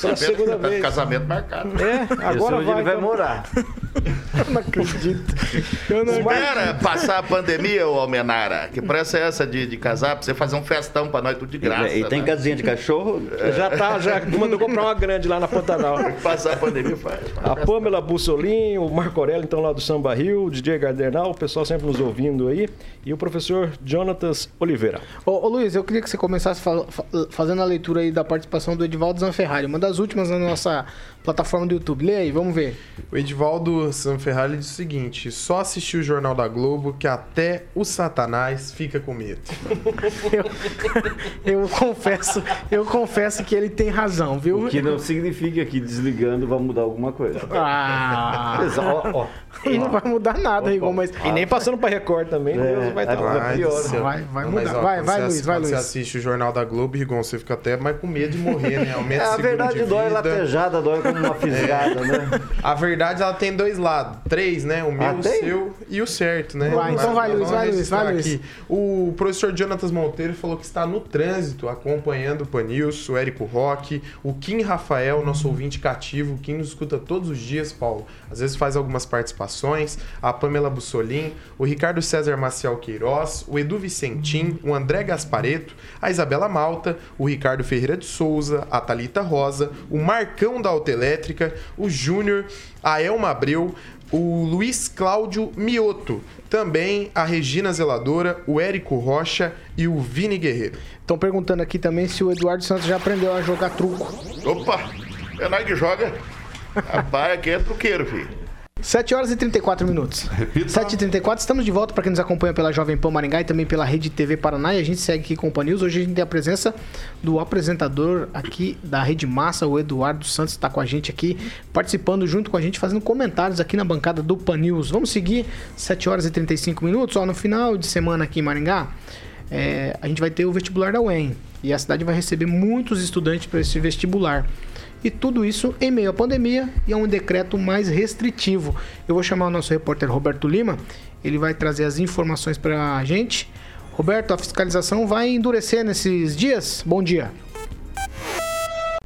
Pela segunda tá vez. Casamento marcado. É, agora vai, ele vai então. morar. Eu não acredito. Eu não Espera passar a pandemia, ô Almenara. Que pressa é essa de, de casar? Pra você fazer um festão pra nós tudo de graça. E, e tem né? casinha de cachorro? É. Já tá, já mandou comprar uma grande lá na Pantanal. Passar a pandemia faz. A Pâmela Bussolin, o Marco Aurélio, então lá do Samba Rio, o DJ Gardernal, o pessoal sempre nos ouvindo aí. E o professor Jonatas Oliveira. Ô, ô Luiz, eu queria que você começasse fazendo a leitura aí da participação do Edivaldo Zanferrari, uma das últimas na nossa plataforma do YouTube. Lê aí, vamos ver. O Edivaldo Zanferrari diz o seguinte: só assistiu o Jornal da Globo que até o Satanás fica com medo. eu, eu, confesso, eu confesso que ele tem razão, viu? O que não significa que desligando vai mudar alguma coisa. Ah! ó, ó, e não vai mudar nada, Igor, mas. E nem passando para Record também, é, Deus vai estar vai, pior. Vai, vai mudar. Mas, ó, vai, vai, Luiz, vai, Luiz. Você assiste o Jornal da Globo, Rigon, você fica até mais com medo de morrer, né? Aumenta é, a verdade dói latejada, dói uma fisgada, né? A verdade, ela tem dois lados. Três, né? O meu, ah, o seu e o certo, né? Vai, então vai, Luiz, vai, Luiz, vai, Luiz. O professor Jonatas Monteiro falou que está no trânsito, acompanhando o Panilson, o Érico Roque, o Kim Rafael, nosso ouvinte cativo, o Kim nos escuta todos os dias, Paulo. Às vezes faz algumas participações, a Pamela Bussolin, o Ricardo César Maciel Queiroz, o Edu Vicentim, o André Gaspareto, a Isabela Malta, o Ricardo Ferreira de Souza, a Talita Rosa, o Marcão da Autoelétrica, o Júnior, a Elma Abreu, o Luiz Cláudio Mioto, também a Regina Zeladora, o Érico Rocha e o Vini Guerreiro. Estão perguntando aqui também se o Eduardo Santos já aprendeu a jogar truco. Opa! É nós que joga. Rapaz, aqui é truqueiro, filho. 7 horas e 34 minutos. Repita. 7 e 34 estamos de volta para quem nos acompanha pela Jovem Pan Maringá e também pela Rede TV Paraná. E a gente segue aqui com o Pan News. Hoje a gente tem a presença do apresentador aqui da Rede Massa, o Eduardo Santos, está com a gente aqui, participando junto com a gente, fazendo comentários aqui na bancada do Pan News. Vamos seguir 7 horas e 35 minutos. Ó, no final de semana aqui em Maringá, é, a gente vai ter o vestibular da UEM. E a cidade vai receber muitos estudantes para esse vestibular. E tudo isso em meio à pandemia e a um decreto mais restritivo. Eu vou chamar o nosso repórter Roberto Lima, ele vai trazer as informações para a gente. Roberto, a fiscalização vai endurecer nesses dias? Bom dia.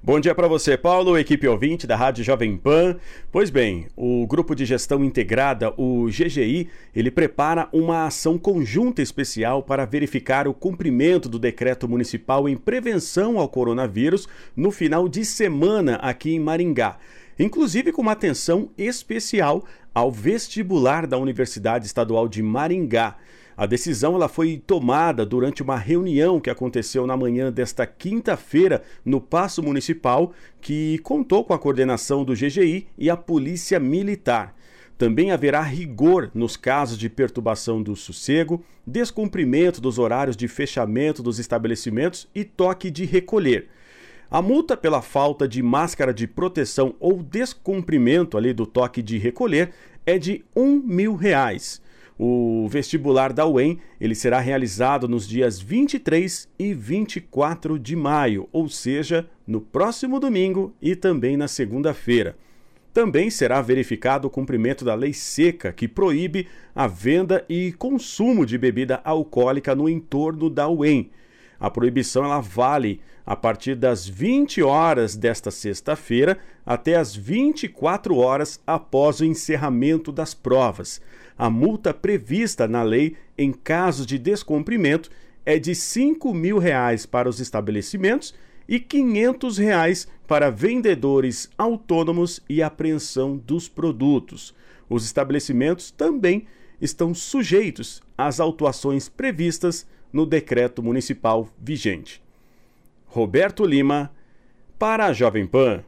Bom dia para você, Paulo, equipe ouvinte da Rádio Jovem Pan. Pois bem, o Grupo de Gestão Integrada, o GGI, ele prepara uma ação conjunta especial para verificar o cumprimento do decreto municipal em prevenção ao coronavírus no final de semana aqui em Maringá. Inclusive com uma atenção especial ao vestibular da Universidade Estadual de Maringá. A decisão ela foi tomada durante uma reunião que aconteceu na manhã desta quinta-feira no Paço Municipal, que contou com a coordenação do GGI e a Polícia Militar. Também haverá rigor nos casos de perturbação do sossego, descumprimento dos horários de fechamento dos estabelecimentos e toque de recolher. A multa pela falta de máscara de proteção ou descumprimento ali do toque de recolher é de um mil reais. O vestibular da UEM ele será realizado nos dias 23 e 24 de maio, ou seja, no próximo domingo e também na segunda-feira. Também será verificado o cumprimento da lei seca, que proíbe a venda e consumo de bebida alcoólica no entorno da UEM. A proibição ela vale a partir das 20 horas desta sexta-feira até as 24 horas após o encerramento das provas. A multa prevista na lei em caso de descumprimento é de 5 mil reais para os estabelecimentos e 500 reais para vendedores autônomos e apreensão dos produtos. Os estabelecimentos também estão sujeitos às autuações previstas no decreto municipal vigente. Roberto Lima, para a Jovem Pan.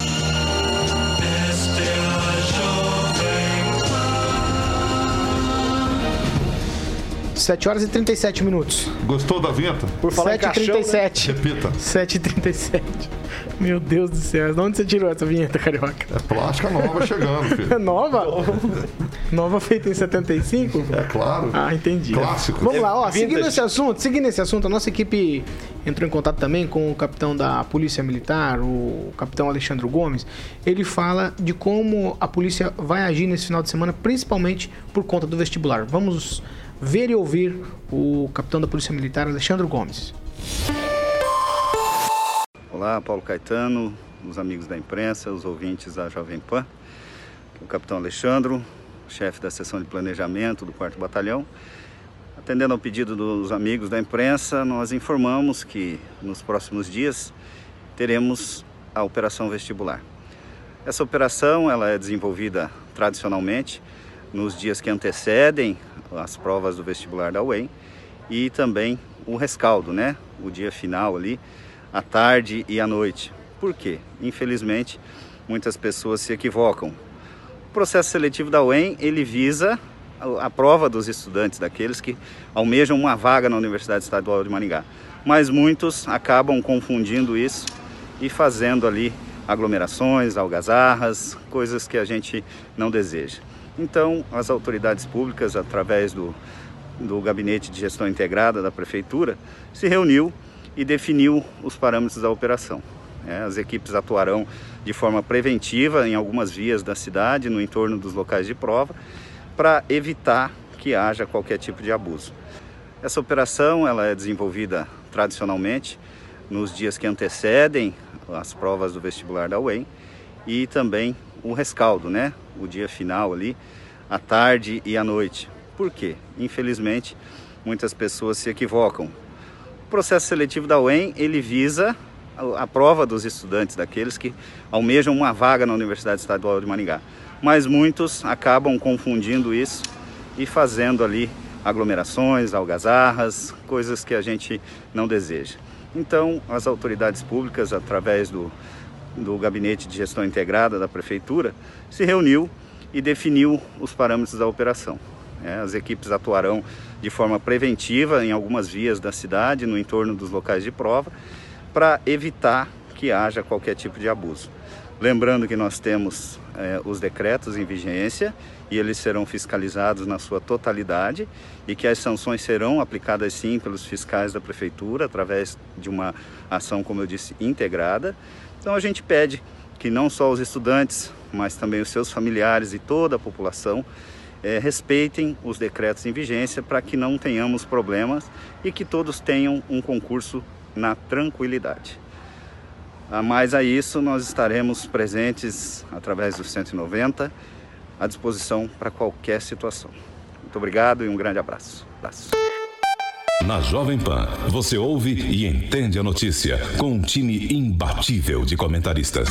7 horas e 37 minutos. Gostou da vinheta? Por falar 7 em caixão, né? 37. Repita. 7 e 37. Meu Deus do céu. De onde você tirou essa vinheta, Carioca? É plástica nova chegando, É filho. nova? nova feita em 75? É claro. Ah, entendi. Clássico. Vamos lá, ó, Vintage. seguindo esse assunto, seguindo esse assunto, a nossa equipe entrou em contato também com o capitão da Polícia Militar, o capitão Alexandre Gomes. Ele fala de como a polícia vai agir nesse final de semana, principalmente por conta do vestibular. Vamos ver e ouvir o capitão da Polícia Militar, Alexandre Gomes. Olá, Paulo Caetano, os amigos da imprensa, os ouvintes da Jovem Pan. O capitão Alexandro, chefe da seção de planejamento do 4 Batalhão. Atendendo ao pedido dos amigos da imprensa, nós informamos que nos próximos dias teremos a operação vestibular. Essa operação ela é desenvolvida tradicionalmente nos dias que antecedem as provas do vestibular da UEM e também o rescaldo, né? O dia final ali, à tarde e à noite. Por quê? Infelizmente, muitas pessoas se equivocam. O processo seletivo da UEM, ele visa a- prova dos estudantes, daqueles que almejam uma vaga na Universidade Estadual de Maringá. Mas muitos acabam confundindo isso e fazendo ali aglomerações, algazarras, coisas que a gente não deseja. Então, as autoridades públicas, através do, do Gabinete de Gestão Integrada da Prefeitura, se reuniu e definiu os parâmetros da operação. É, as equipes atuarão de forma preventiva em algumas vias da cidade, no entorno dos locais de prova, para evitar que haja qualquer tipo de abuso. Essa operação ela é desenvolvida tradicionalmente nos dias que antecedem as provas do vestibular da UEM e também o rescaldo, né? O dia final ali, à tarde e à noite. Por quê? Infelizmente, muitas pessoas se equivocam. Processo seletivo da UEM, ele visa a- a prova dos estudantes, daqueles que almejam uma vaga na Universidade Estadual de Maringá. Mas muitos acabam confundindo isso e fazendo ali aglomerações, algazarras, coisas que a gente não deseja. Então, as autoridades públicas, através do, do Gabinete de Gestão Integrada da Prefeitura se reuniu e definiu os parâmetros da operação. É, as equipes atuarão de forma preventiva em algumas vias da cidade, no entorno dos locais de prova, para evitar que haja qualquer tipo de abuso. Lembrando que nós temos é, os decretos em vigência e eles serão fiscalizados na sua totalidade e que as sanções serão aplicadas sim pelos fiscais da prefeitura através de uma ação, como eu disse, integrada. Então a gente pede que não só os estudantes, mas também os seus familiares e toda a população é, respeitem os decretos em vigência para que não tenhamos problemas e que todos tenham um concurso na tranquilidade. A mais a isso, nós estaremos presentes através do 190 à disposição para qualquer situação. Muito obrigado e um grande abraço. abraço. Na Jovem Pan, você ouve e entende a notícia com um time imbatível de comentaristas.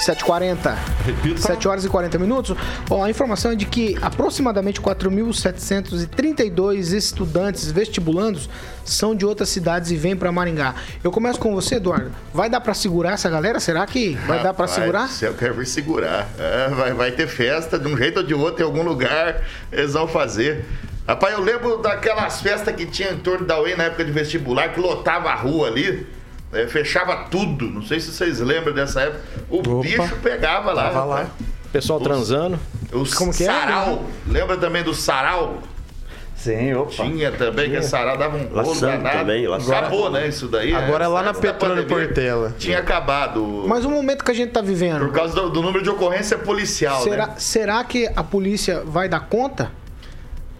7h40. Repita. 7 horas e 40 minutos. Bom, a informação é de que aproximadamente 4.732 estudantes vestibulandos são de outras cidades e vêm para Maringá. Eu começo com você, Eduardo. Vai dar para segurar essa galera? Será que vai dar para Rapaz segurar? Eu quero ver segurar. É, vai, vai ter festa de um jeito ou de outro em algum lugar. Eles vão fazer. Rapaz, eu lembro daquelas festas que tinha em torno da UEM na época de vestibular, que lotava a rua ali. É, fechava tudo. Não sei se vocês lembram dessa época. O bicho pegava lá. Tava lá. Pessoal Os- transando. Os Como que é? sarau. Lembra também do sarau? Sim, opa. Tinha também, que a sarau dava um danado. também, laçando. Acabou, né, isso daí. Agora é lá na Petrônio Portela. Tinha acabado. Mas o momento que a gente tá vivendo, Por causa do, do número de ocorrência policial, será, né? será que a polícia vai dar conta?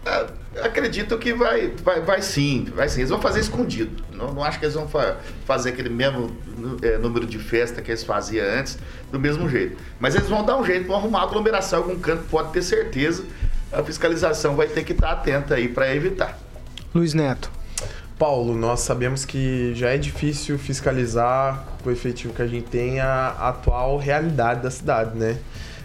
Ah, Acredito que vai, vai, vai sim, vai sim. Eles vão fazer escondido. Não, não acho que eles vão fa- fazer aquele mesmo é, número de festa que eles faziam antes, do mesmo jeito. Mas eles vão dar um jeito, vão arrumar aglomeração em algum canto, pode ter certeza. A fiscalização vai ter que estar atenta aí para evitar. Luiz Neto. Paulo, nós sabemos que já é difícil fiscalizar com o efetivo que a gente tem a atual realidade da cidade, né?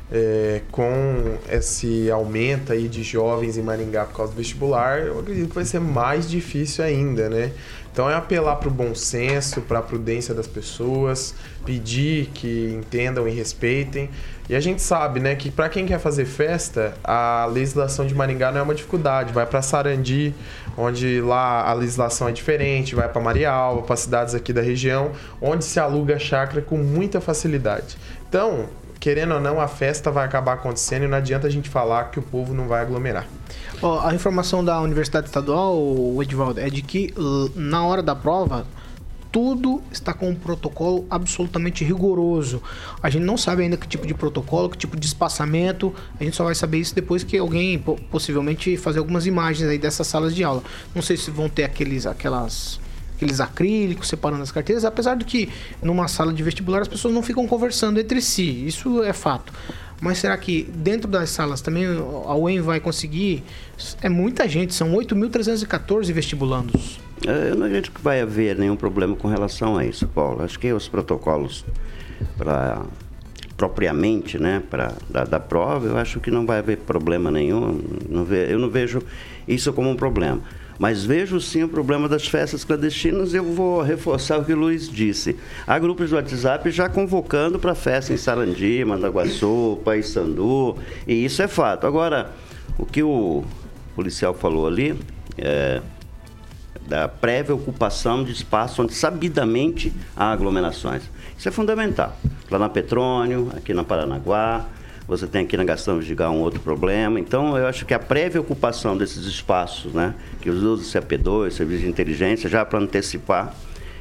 É, com esse aumento aí de jovens em Maringá por causa do vestibular, eu acredito que vai ser mais difícil ainda, né? Então é apelar para o bom senso, para a prudência das pessoas, pedir que entendam e respeitem. E a gente sabe, né, que para quem quer fazer festa, a legislação de Maringá não é uma dificuldade. Vai para Sarandi, onde lá a legislação é diferente, vai para Marialva, para cidades aqui da região, onde se aluga chácara com muita facilidade. Então, querendo ou não, a festa vai acabar acontecendo e não adianta a gente falar que o povo não vai aglomerar. Ó, a informação da Universidade Estadual, o Edivaldo, é de que na hora da prova tudo está com um protocolo absolutamente rigoroso. A gente não sabe ainda que tipo de protocolo, que tipo de espaçamento. A gente só vai saber isso depois que alguém po- possivelmente fazer algumas imagens aí dessas salas de aula. Não sei se vão ter aqueles aquelas aqueles acrílicos separando as carteiras, apesar de que numa sala de vestibular as pessoas não ficam conversando entre si. Isso é fato. Mas será que dentro das salas também a UEM vai conseguir? É muita gente, são 8.314 vestibulandos. É, Eu não acredito que vai haver nenhum problema com relação a isso, Paulo. Acho que os protocolos propriamente, né, para da, da prova, eu acho que não vai haver problema nenhum. Não ve, eu não vejo isso como um problema. Mas vejo sim o problema das festas clandestinas. Eu vou reforçar o que o Luiz disse. Há grupos de WhatsApp já convocando para festa em Sarandi, Mandaguaçu, Paissandu, e isso é fato. Agora, o que o policial falou ali é, da prévia ocupação de espaço onde sabidamente há aglomerações. Isso é fundamental. Lá na Petrônio, aqui na Paranaguá, você tem aqui na Gastão Vidigal um outro problema. Então, eu acho que a prévia ocupação desses espaços, né, que os usa o CP2, Serviço de Inteligência, já para antecipar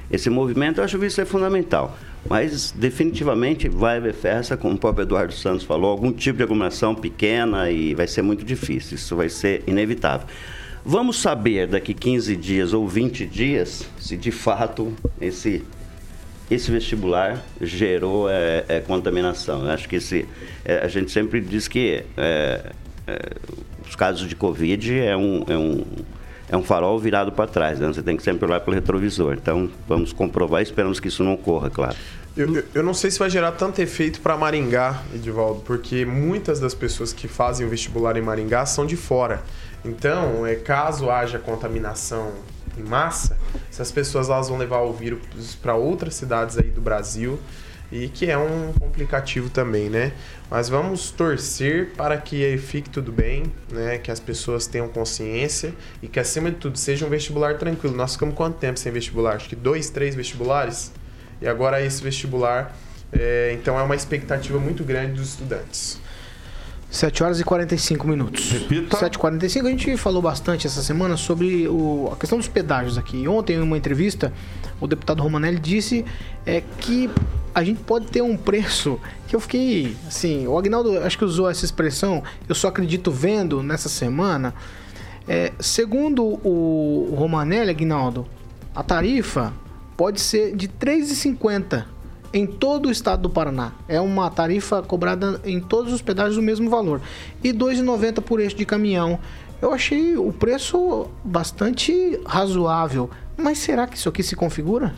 esse movimento, eu acho que isso é fundamental. Mas, definitivamente, vai haver festa, como o próprio Eduardo Santos falou, algum tipo de aglomeração pequena e vai ser muito difícil. Isso vai ser inevitável. Vamos saber daqui 15 dias ou 20 dias se de fato esse, esse vestibular gerou é, é, contaminação. Eu acho que esse, é, a gente sempre diz que é, é, os casos de Covid é um, é um, é um farol virado para trás. Né? Você tem que sempre olhar pelo retrovisor. Então vamos comprovar e esperamos que isso não ocorra, claro. Eu, eu, eu não sei se vai gerar tanto efeito para Maringá, Edivaldo, porque muitas das pessoas que fazem o vestibular em Maringá são de fora. Então, é, caso haja contaminação em massa, essas pessoas elas vão levar o vírus para outras cidades aí do Brasil e que é um complicativo também, né? Mas vamos torcer para que fique tudo bem, né? Que as pessoas tenham consciência e que acima de tudo seja um vestibular tranquilo. Nós ficamos quanto tempo sem vestibular? Acho que dois, três vestibulares e agora esse vestibular, é, então é uma expectativa muito grande dos estudantes. 7 horas e 45 minutos. Repita. 7h45, a gente falou bastante essa semana sobre o, a questão dos pedágios aqui. Ontem, em uma entrevista, o deputado Romanelli disse é, que a gente pode ter um preço que eu fiquei, assim, o Agnaldo acho que usou essa expressão, eu só acredito vendo nessa semana. É, segundo o, Romanelli, Agnaldo, a tarifa pode ser de R$ 3,50 em todo o estado do Paraná. É uma tarifa cobrada em todos os pedágios do mesmo valor. E R$ 2,90 por eixo de caminhão. Eu achei o preço bastante razoável. Mas será que isso aqui se configura?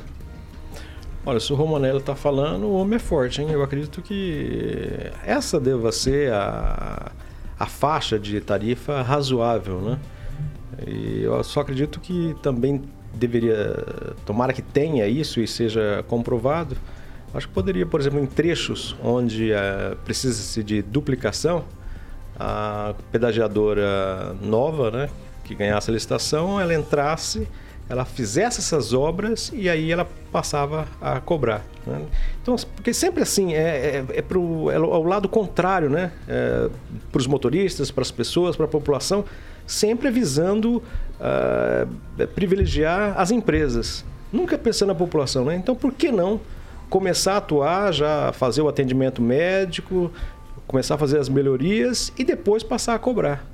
Olha, se o Romanello está falando, o homem é forte, hein? Eu acredito que essa deva ser a, a faixa de tarifa razoável, né? E eu só acredito que também deveria, tomara que tenha isso e seja comprovado, acho que poderia, por exemplo, em trechos onde uh, precisa-se de duplicação, a pedagiadora nova, né, que ganhasse a licitação, ela entrasse ela fizesse essas obras e aí ela passava a cobrar. Né? Então, porque sempre assim, é, é, é, pro, é o lado contrário, né? É, para os motoristas, para as pessoas, para a população, sempre visando uh, privilegiar as empresas, nunca pensando na população. Né? Então, por que não começar a atuar, já fazer o atendimento médico, começar a fazer as melhorias e depois passar a cobrar?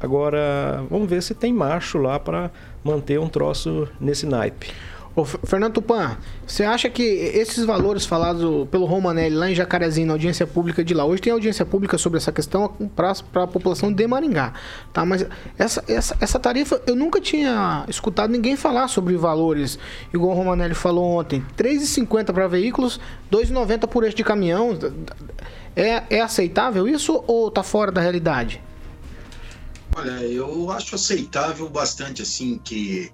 Agora, vamos ver se tem macho lá para manter um troço nesse naipe. Ô, Fernando Tupan, você acha que esses valores falados pelo Romanelli lá em Jacarezinho, na audiência pública de lá, hoje tem audiência pública sobre essa questão para a população de Maringá, tá? Mas essa, essa, essa tarifa, eu nunca tinha escutado ninguém falar sobre valores, igual o Romanelli falou ontem, R$ 3,50 para veículos, R$ 2,90 por eixo de caminhão. É, é aceitável isso ou está fora da realidade? Olha, eu acho aceitável bastante, assim, que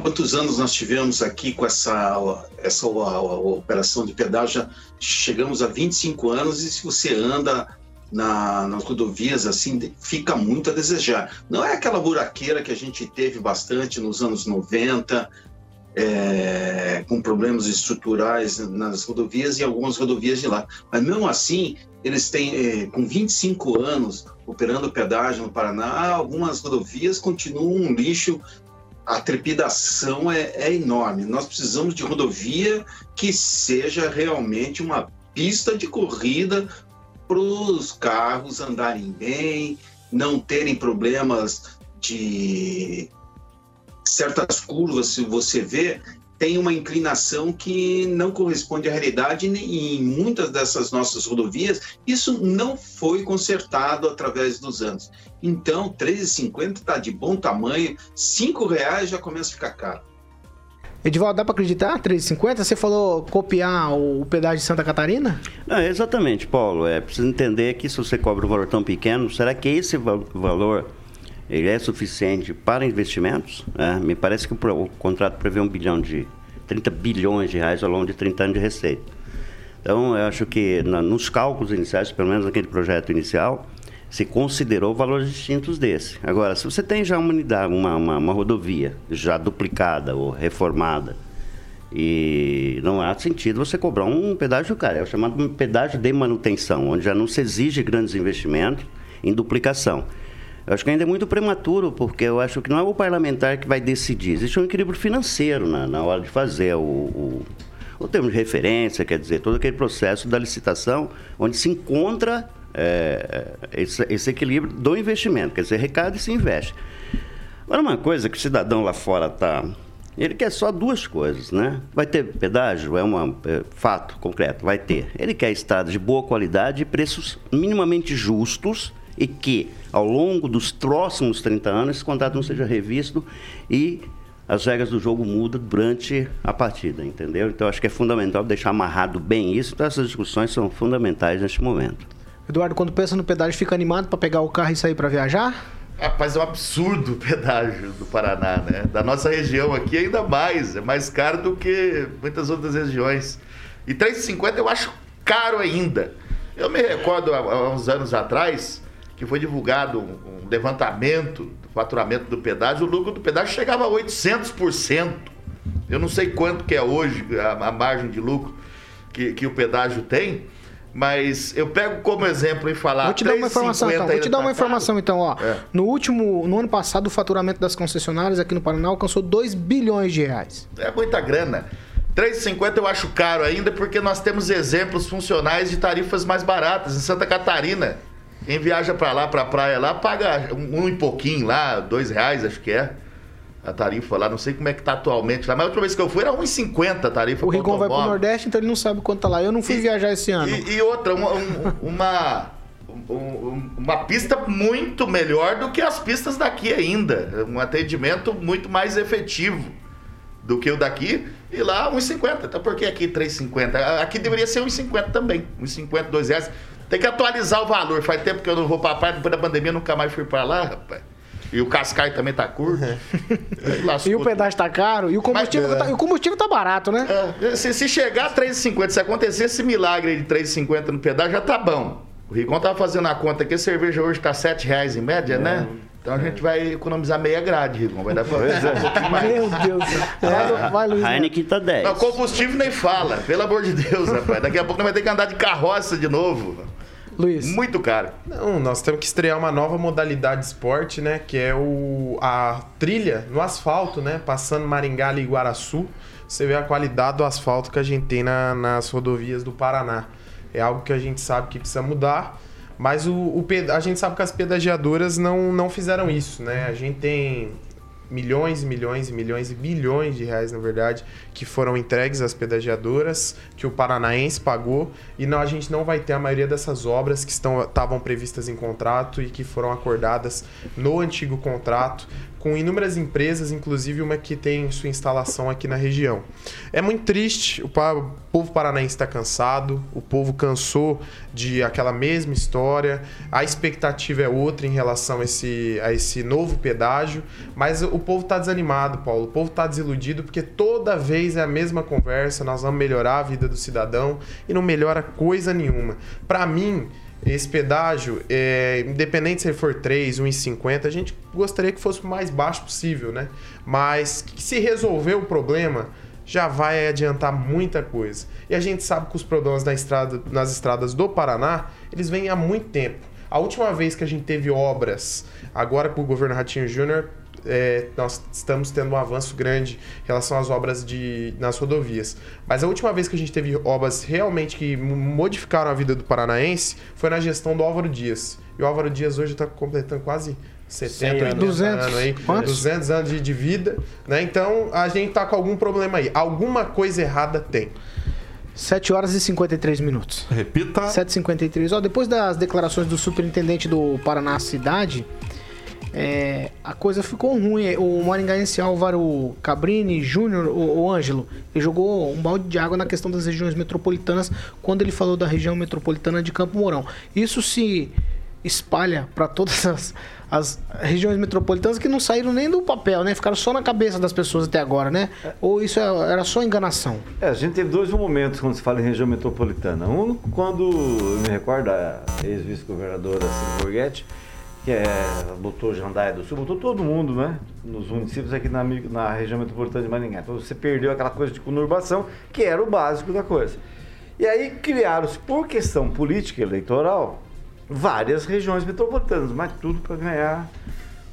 quantos anos nós tivemos aqui com essa, essa a, a, a operação de pedágio? Chegamos a 25 anos e se você anda na, nas rodovias, assim, fica muito a desejar. Não é aquela buraqueira que a gente teve bastante nos anos 90, é, com problemas estruturais nas rodovias e algumas rodovias de lá. Mas mesmo assim, eles têm, é, com 25 anos operando pedágio no Paraná, algumas rodovias continuam um lixo. A trepidação é, é enorme. Nós precisamos de rodovia que seja realmente uma pista de corrida para os carros andarem bem, não terem problemas de certas curvas, se você vê, tem uma inclinação que não corresponde à realidade e em muitas dessas nossas rodovias isso não foi consertado através dos anos. Então, R$ 13,50 está de bom tamanho, R$ reais já começa a ficar caro. Edivaldo, dá para acreditar? R$ 13,50? Você falou copiar o pedágio de Santa Catarina? Não, exatamente, Paulo. É preciso entender que se você cobra um valor tão pequeno, será que esse valor ele é suficiente para investimentos. Né? Me parece que o, o, contrato prevê um bilhão de 30 bilhões de reais ao longo de 30 anos de receita. Então, eu acho que na, nos cálculos iniciais, pelo menos naquele projeto inicial, se considerou valores distintos desse. Agora, se você tem já uma unidade, uma, uma, uma rodovia já duplicada ou reformada, e não há sentido você cobrar um pedágio caro, é o chamado pedágio de manutenção, onde já não se exige grandes investimentos em duplicação. Eu acho que ainda é muito prematuro, porque eu acho que não é o parlamentar que vai decidir. Existe um equilíbrio financeiro na, na hora de fazer o, o, o termo de referência, quer dizer, todo aquele processo da licitação, onde se encontra é, esse, esse, equilíbrio do investimento, quer dizer, recado e se investe. Agora, uma coisa que o cidadão lá fora está. Ele quer só duas coisas, né? Vai ter pedágio, é um é, fato concreto, vai ter. Ele quer estradas de boa qualidade preços minimamente justos e que, ao longo dos próximos 30 anos, esse contrato não seja revisto e as regras do jogo mudam durante a partida, entendeu? Então, acho que é fundamental deixar amarrado bem isso. Então, essas discussões são fundamentais neste momento. Eduardo, quando pensa no pedágio, fica animado para pegar o carro e sair para viajar? Rapaz, é um absurdo o pedágio do Paraná, né? Da nossa região aqui ainda mais. É mais caro do que muitas outras regiões. E 3,50 eu acho caro ainda. Eu me recordo há, há uns anos atrás que foi divulgado um, um levantamento do faturamento do pedágio. O lucro do pedágio chegava a 800%. Eu não sei quanto que é hoje a, a margem de lucro que, que o pedágio tem. Mas eu pego como exemplo e falar. Vou te dar uma informação, então. Vou te dar uma informação, então, ó. É. No último, no ano passado, o faturamento das concessionárias aqui no Paraná alcançou 2 bilhões de reais. É muita grana. 3,50 eu acho caro ainda porque nós temos exemplos funcionais de tarifas mais baratas. Em Santa Catarina, quem viaja para lá, para a praia lá, paga um, um e pouquinho lá, dois reais acho que é a tarifa lá. Não sei como é que tá atualmente lá, mas a última vez que eu fui era 1,50 a tarifa. O Rigon vai pro automóvel. Nordeste, então ele não sabe quanto tá lá. Eu não fui viajar esse ano. E, e outra, uma, um- uma, um- um- uma pista muito melhor do que as pistas daqui ainda. Um atendimento muito mais efetivo do que o daqui. E lá 1,50. Então por que aqui 3,50? Aqui deveria ser 1,50 também. 1,50, 2 reais. Tem que atualizar o valor. Faz tempo que eu não vou pra praia, depois da pandemia eu nunca mais fui pra lá, rapaz. E o Cascai também tá curto. Lascou E o pedágio tá caro, e o combustível, tá, e o combustível tá barato, né? é, se, se chegar a 3,50, se acontecer esse milagre aí de 3,50 no pedágio, já tá bom. O Rigon tava fazendo a conta aqui, a cerveja hoje tá 7 reais em média, né? Então a gente vai economizar meia grade, Rigon. Vai dar pra um pouquinho mais. Meu Deus do céu. Vai, vai, Luiz. Heineken tá 10. Não, combustível nem fala, pelo amor de Deus, rapaz. Daqui a pouco nós vamos ter que andar de carroça de novo. Luiz. Muito caro. Não, nós temos que estrear uma nova modalidade de esporte, né? Que é o, a trilha no asfalto, né? Passando Maringá e Iguaraçu. Você vê a qualidade do asfalto que a gente tem na- nas rodovias do Paraná. É algo que a gente sabe que precisa mudar. Mas o, o a gente sabe que as pedagiadoras não, não fizeram isso, né? A gente tem milhões e milhões e milhões e bilhões de reais, na verdade, que foram entregues às pedagiadoras, que o paranaense pagou, e não, a gente não vai ter a maioria dessas obras que estavam previstas em contrato e que foram acordadas no antigo contrato, com inúmeras empresas, inclusive uma que tem sua instalação aqui na região. É muito triste, o, povo paranaense está cansado, o povo cansou de aquela mesma história, a expectativa é outra em relação a esse, a esse novo pedágio, mas o povo está desanimado, Paulo, o povo está desiludido porque toda vez é a mesma conversa, nós vamos melhorar a vida do cidadão e não melhora coisa nenhuma. Para mim, esse pedágio, é, independente se ele for 3, 1,50, a gente gostaria que fosse o mais baixo possível, né? Mas se resolver o problema, já vai adiantar muita coisa. E a gente sabe que os problemas na estrada, nas estradas do Paraná, eles vêm há muito tempo. A última vez que a gente teve obras, agora com o governo Ratinho Júnior, é, nós estamos tendo um avanço grande em relação às obras de, nas rodovias. Mas a última vez que a gente teve obras realmente que mo- modificaram a vida do paranaense foi na gestão do Álvaro Dias. E o Álvaro Dias hoje está completando quase 70, 80 200. anos aí. Quantos? 200 anos de, de vida, né? Então a gente tá com algum problema aí. Alguma coisa errada tem. 7 horas e 53 minutos. Repita. 7h53. Ó, depois das declarações do superintendente do Paraná Cidade, é, a coisa ficou ruim. O maringaense Álvaro Cabrini Júnior, o, o Ângelo, ele jogou um balde de água na questão das regiões metropolitanas quando ele falou da região metropolitana de Campo Mourão. Isso se espalha para todas as, as regiões metropolitanas que não saíram nem do papel, né? Ficaram só na cabeça das pessoas até agora, né? Ou isso é- era só enganação? É, a gente teve dois momentos quando se fala em região metropolitana. Um, quando, eu me recordo, a ex-vice-governadora Borghetti, que é, botou Jandaia do Sul, botou todo mundo, né? Nos municípios aqui na, na região metropolitana de Maringá. Então você perdeu aquela coisa de conurbação, que era o básico da coisa. E aí criaram-se, por questão política eleitoral, várias regiões metropolitanas, mas tudo para ganhar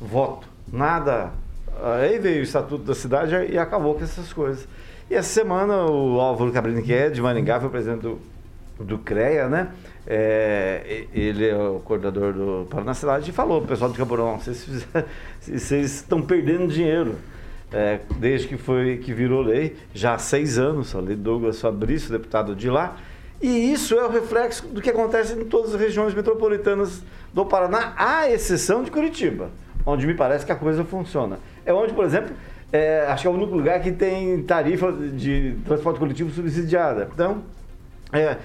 voto. Nada. Aí veio o Estatuto da Cidade e acabou com essas coisas. E essa semana o Álvaro Cabrini, que é de Maringá, foi presidente do, do CREA, né? É, ele é o coordenador do Paraná Cidade e falou pessoal de Camporão, vocês, vocês estão perdendo dinheiro. É, desde que foi que virou lei, já há seis anos, a lei Douglas Fabrício, deputado de lá, e isso é o reflexo do que acontece em todas as regiões metropolitanas do Paraná, à exceção de Curitiba, onde me parece que a coisa funciona. É onde, por exemplo, é, acho que é o único lugar que tem tarifa de transporte coletivo subsidiada. Então, é,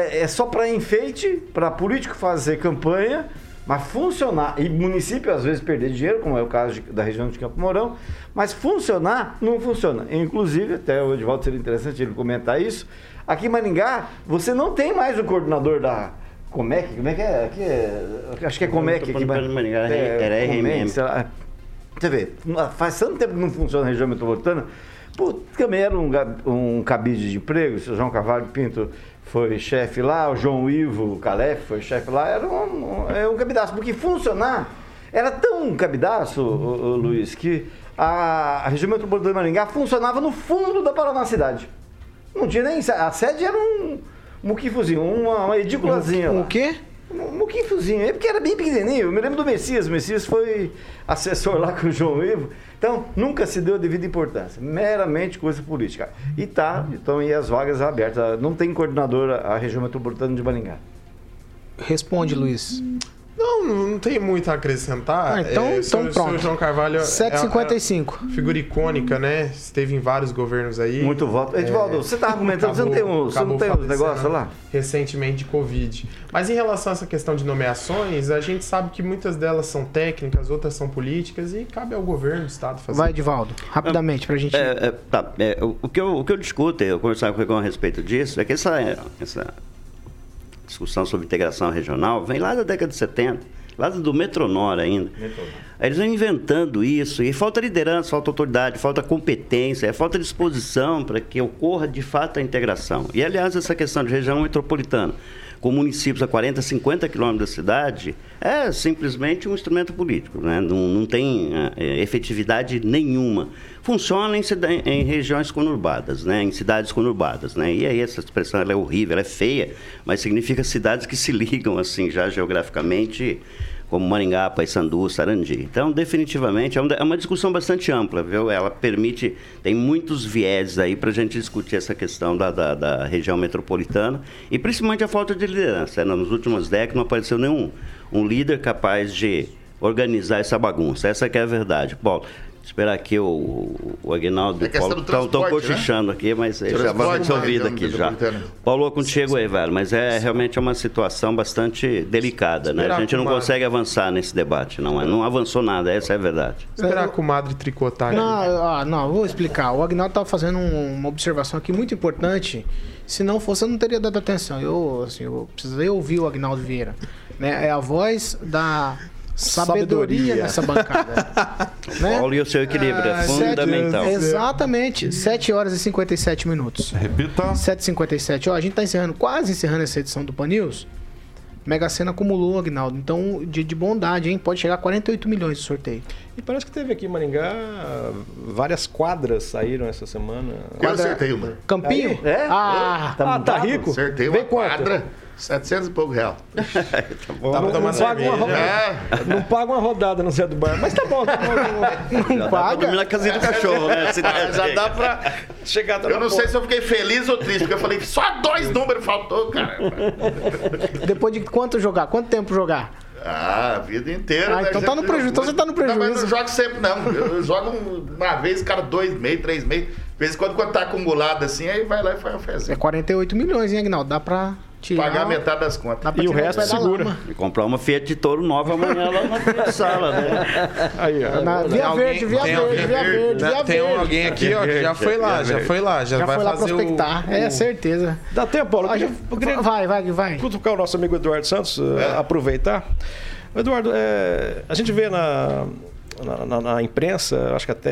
é, é só para enfeite, para político fazer campanha, Mas funcionar, e município às vezes perder dinheiro, como é o caso de- da região de Campo Mourão, mas funcionar não funciona. Inclusive, até o Edvaldo seria interessante ele comentar isso. Aqui em Maringá, você não tem mais o coordenador da Comec, como é que é? Aqui é acho que é Comec aqui. Maringá, era Comec, RMM. Você vê, faz tanto tempo que não funciona a região metropolitana, pô, também era um, um cabide de emprego, o seu João Carvalho Pinto foi chefe lá, o João Ivo Calef foi chefe lá, era um, um, é um cabidaço, porque funcionar era tão um cabidaço, ô, ô, Luiz, que a, a região metropolitana de Maringá funcionava no fundo da Paraná cidade. Não tinha nem. A sede era um muquifozinho, uma, uma edículazinha. Um o quê? Um muquifozinho. É porque era bem pequenininho. Eu me lembro do Messias. O Messias foi assessor lá com o João Ivo. Então, nunca se deu a devida importância. Meramente coisa política. E tá, então, e as vagas abertas. Não tem coordenador a região metropolitana de Maringá. Responde, Luiz. Não, não tem muito a acrescentar. Ah, então- É, então seu- pronto. seu João Carvalho é- 7h55. é figura icônica, né? Esteve em vários governos aí. Muito voto. Edvaldo, você tá argumentando, você não tem um- você não acabou tem falecendo negócios lá? Recentemente de Covid. Mas em relação a essa questão de nomeações, a gente sabe que muitas delas são técnicas, outras são políticas e cabe ao governo do Estado fazer. Vai, Edivaldo, rapidamente, pra gente. É, é, tá, é, o, que eu, o que eu discuto, eu conversava com o a respeito disso, é que essa, essa discussão sobre integração regional vem lá da década de 70, lá do Metronor ainda. Aí Eles vão inventando isso, e falta liderança, falta autoridade, falta competência, falta disposição para que ocorra de fato a integração. E, aliás, essa questão de região metropolitana, com municípios a 40, 50 quilômetros da cidade, é simplesmente um instrumento político, né? não, não tem eh, efetividade nenhuma. Funciona em, em regiões conurbadas, né? em cidades conurbadas. Né? E aí essa expressão é horrível, é feia, mas significa cidades que se ligam assim já geograficamente como Maringá, Paysandu, Sarandi. Então, definitivamente, é é uma discussão bastante ampla, viu? Ela permite, tem muitos viés aí para a gente discutir essa questão da, da, da região metropolitana e principalmente a falta de liderança. né? Nas últimas décadas não apareceu nenhum um líder capaz de organizar essa bagunça. Essa é a verdade. Paulo, esperar aqui o, o Aguinaldo e É o Paulo estão né? cochichando aqui, mas ele já vai na resolvido região aqui já. metropolitana. Paulo, contigo aí, velho, mas é realmente uma situação bastante delicada, né? A Esperar gente não consegue avançar nesse debate, não é? Não avançou nada, essa é a verdade. Esperar a comadre tricotar aqui. Não, ah, não, vou explicar. O Agnaldo estava fazendo um- uma observação aqui muito importante. Se não fosse, eu não teria dado atenção. Eu, assim, eu precisei ouvir o Agnaldo Vieira. Né? É a voz da sabedoria, Sabedoria. nessa bancada. né? Paulo e o seu equilíbrio é Sete- fundamental. Exatamente. 7 horas e 57 minutos. Repita. 7h57. Ó, a gente tá encerrando, quase encerrando essa edição do Pan News. Mega Sena acumulou, Agnaldo. Então, de, de bondade, hein? Pode chegar a 48 milhões de sorteio. E parece que teve aqui em Maringá várias quadras saíram essa semana. Eu acertei uma. Campinho? Aí? É? Ah, Tá, Ah, tá rico? Acertei Vem uma quanto? Quadra, 700 e pouco real. Dá pra Não, tomar não paga uma rodada. É, Não paga uma rodada no Zé do Bar, mas tá bom. Tá bom, tá bom. Já dá pra dormir na casinha do cachorro, né? Já dá pra... Chegar tá Eu não sei porta. se eu fiquei feliz ou triste, porque eu falei, só dois números faltou, cara. Depois de quanto jogar? Quanto tempo jogar? Ah, a vida inteira. Ah, né? então tá no prejuízo. Então você tá no coisa. Não, mas prejuízo. não jogo sempre, não. Eu jogo uma vez, cada dois meses, três meses. De vez em quando, quando tá acumulado assim, aí vai lá e faz uma É festa. 48 milhões, hein, Agnaldo? Dá pra tirar... Pagar metade das contas. E o resto segura. E comprar uma Fiat Toro nova amanhã lá na sala, né? Aí, ó. Na Via Tem alguém- Verde, Via tem Verde, alguém- Via Verde? Via Tem Verde. alguém aqui, ó, que já foi lá, já foi lá, já, Já vai foi lá fazer prospectar. o, É, o- certeza. Dá tempo, Paulo? Eu queria, eu queria Vai, vai, vai. cutucar o nosso amigo Eduardo Santos, eh, aproveitar. Eduardo, eh, a gente vê na, na, na- na imprensa, acho que até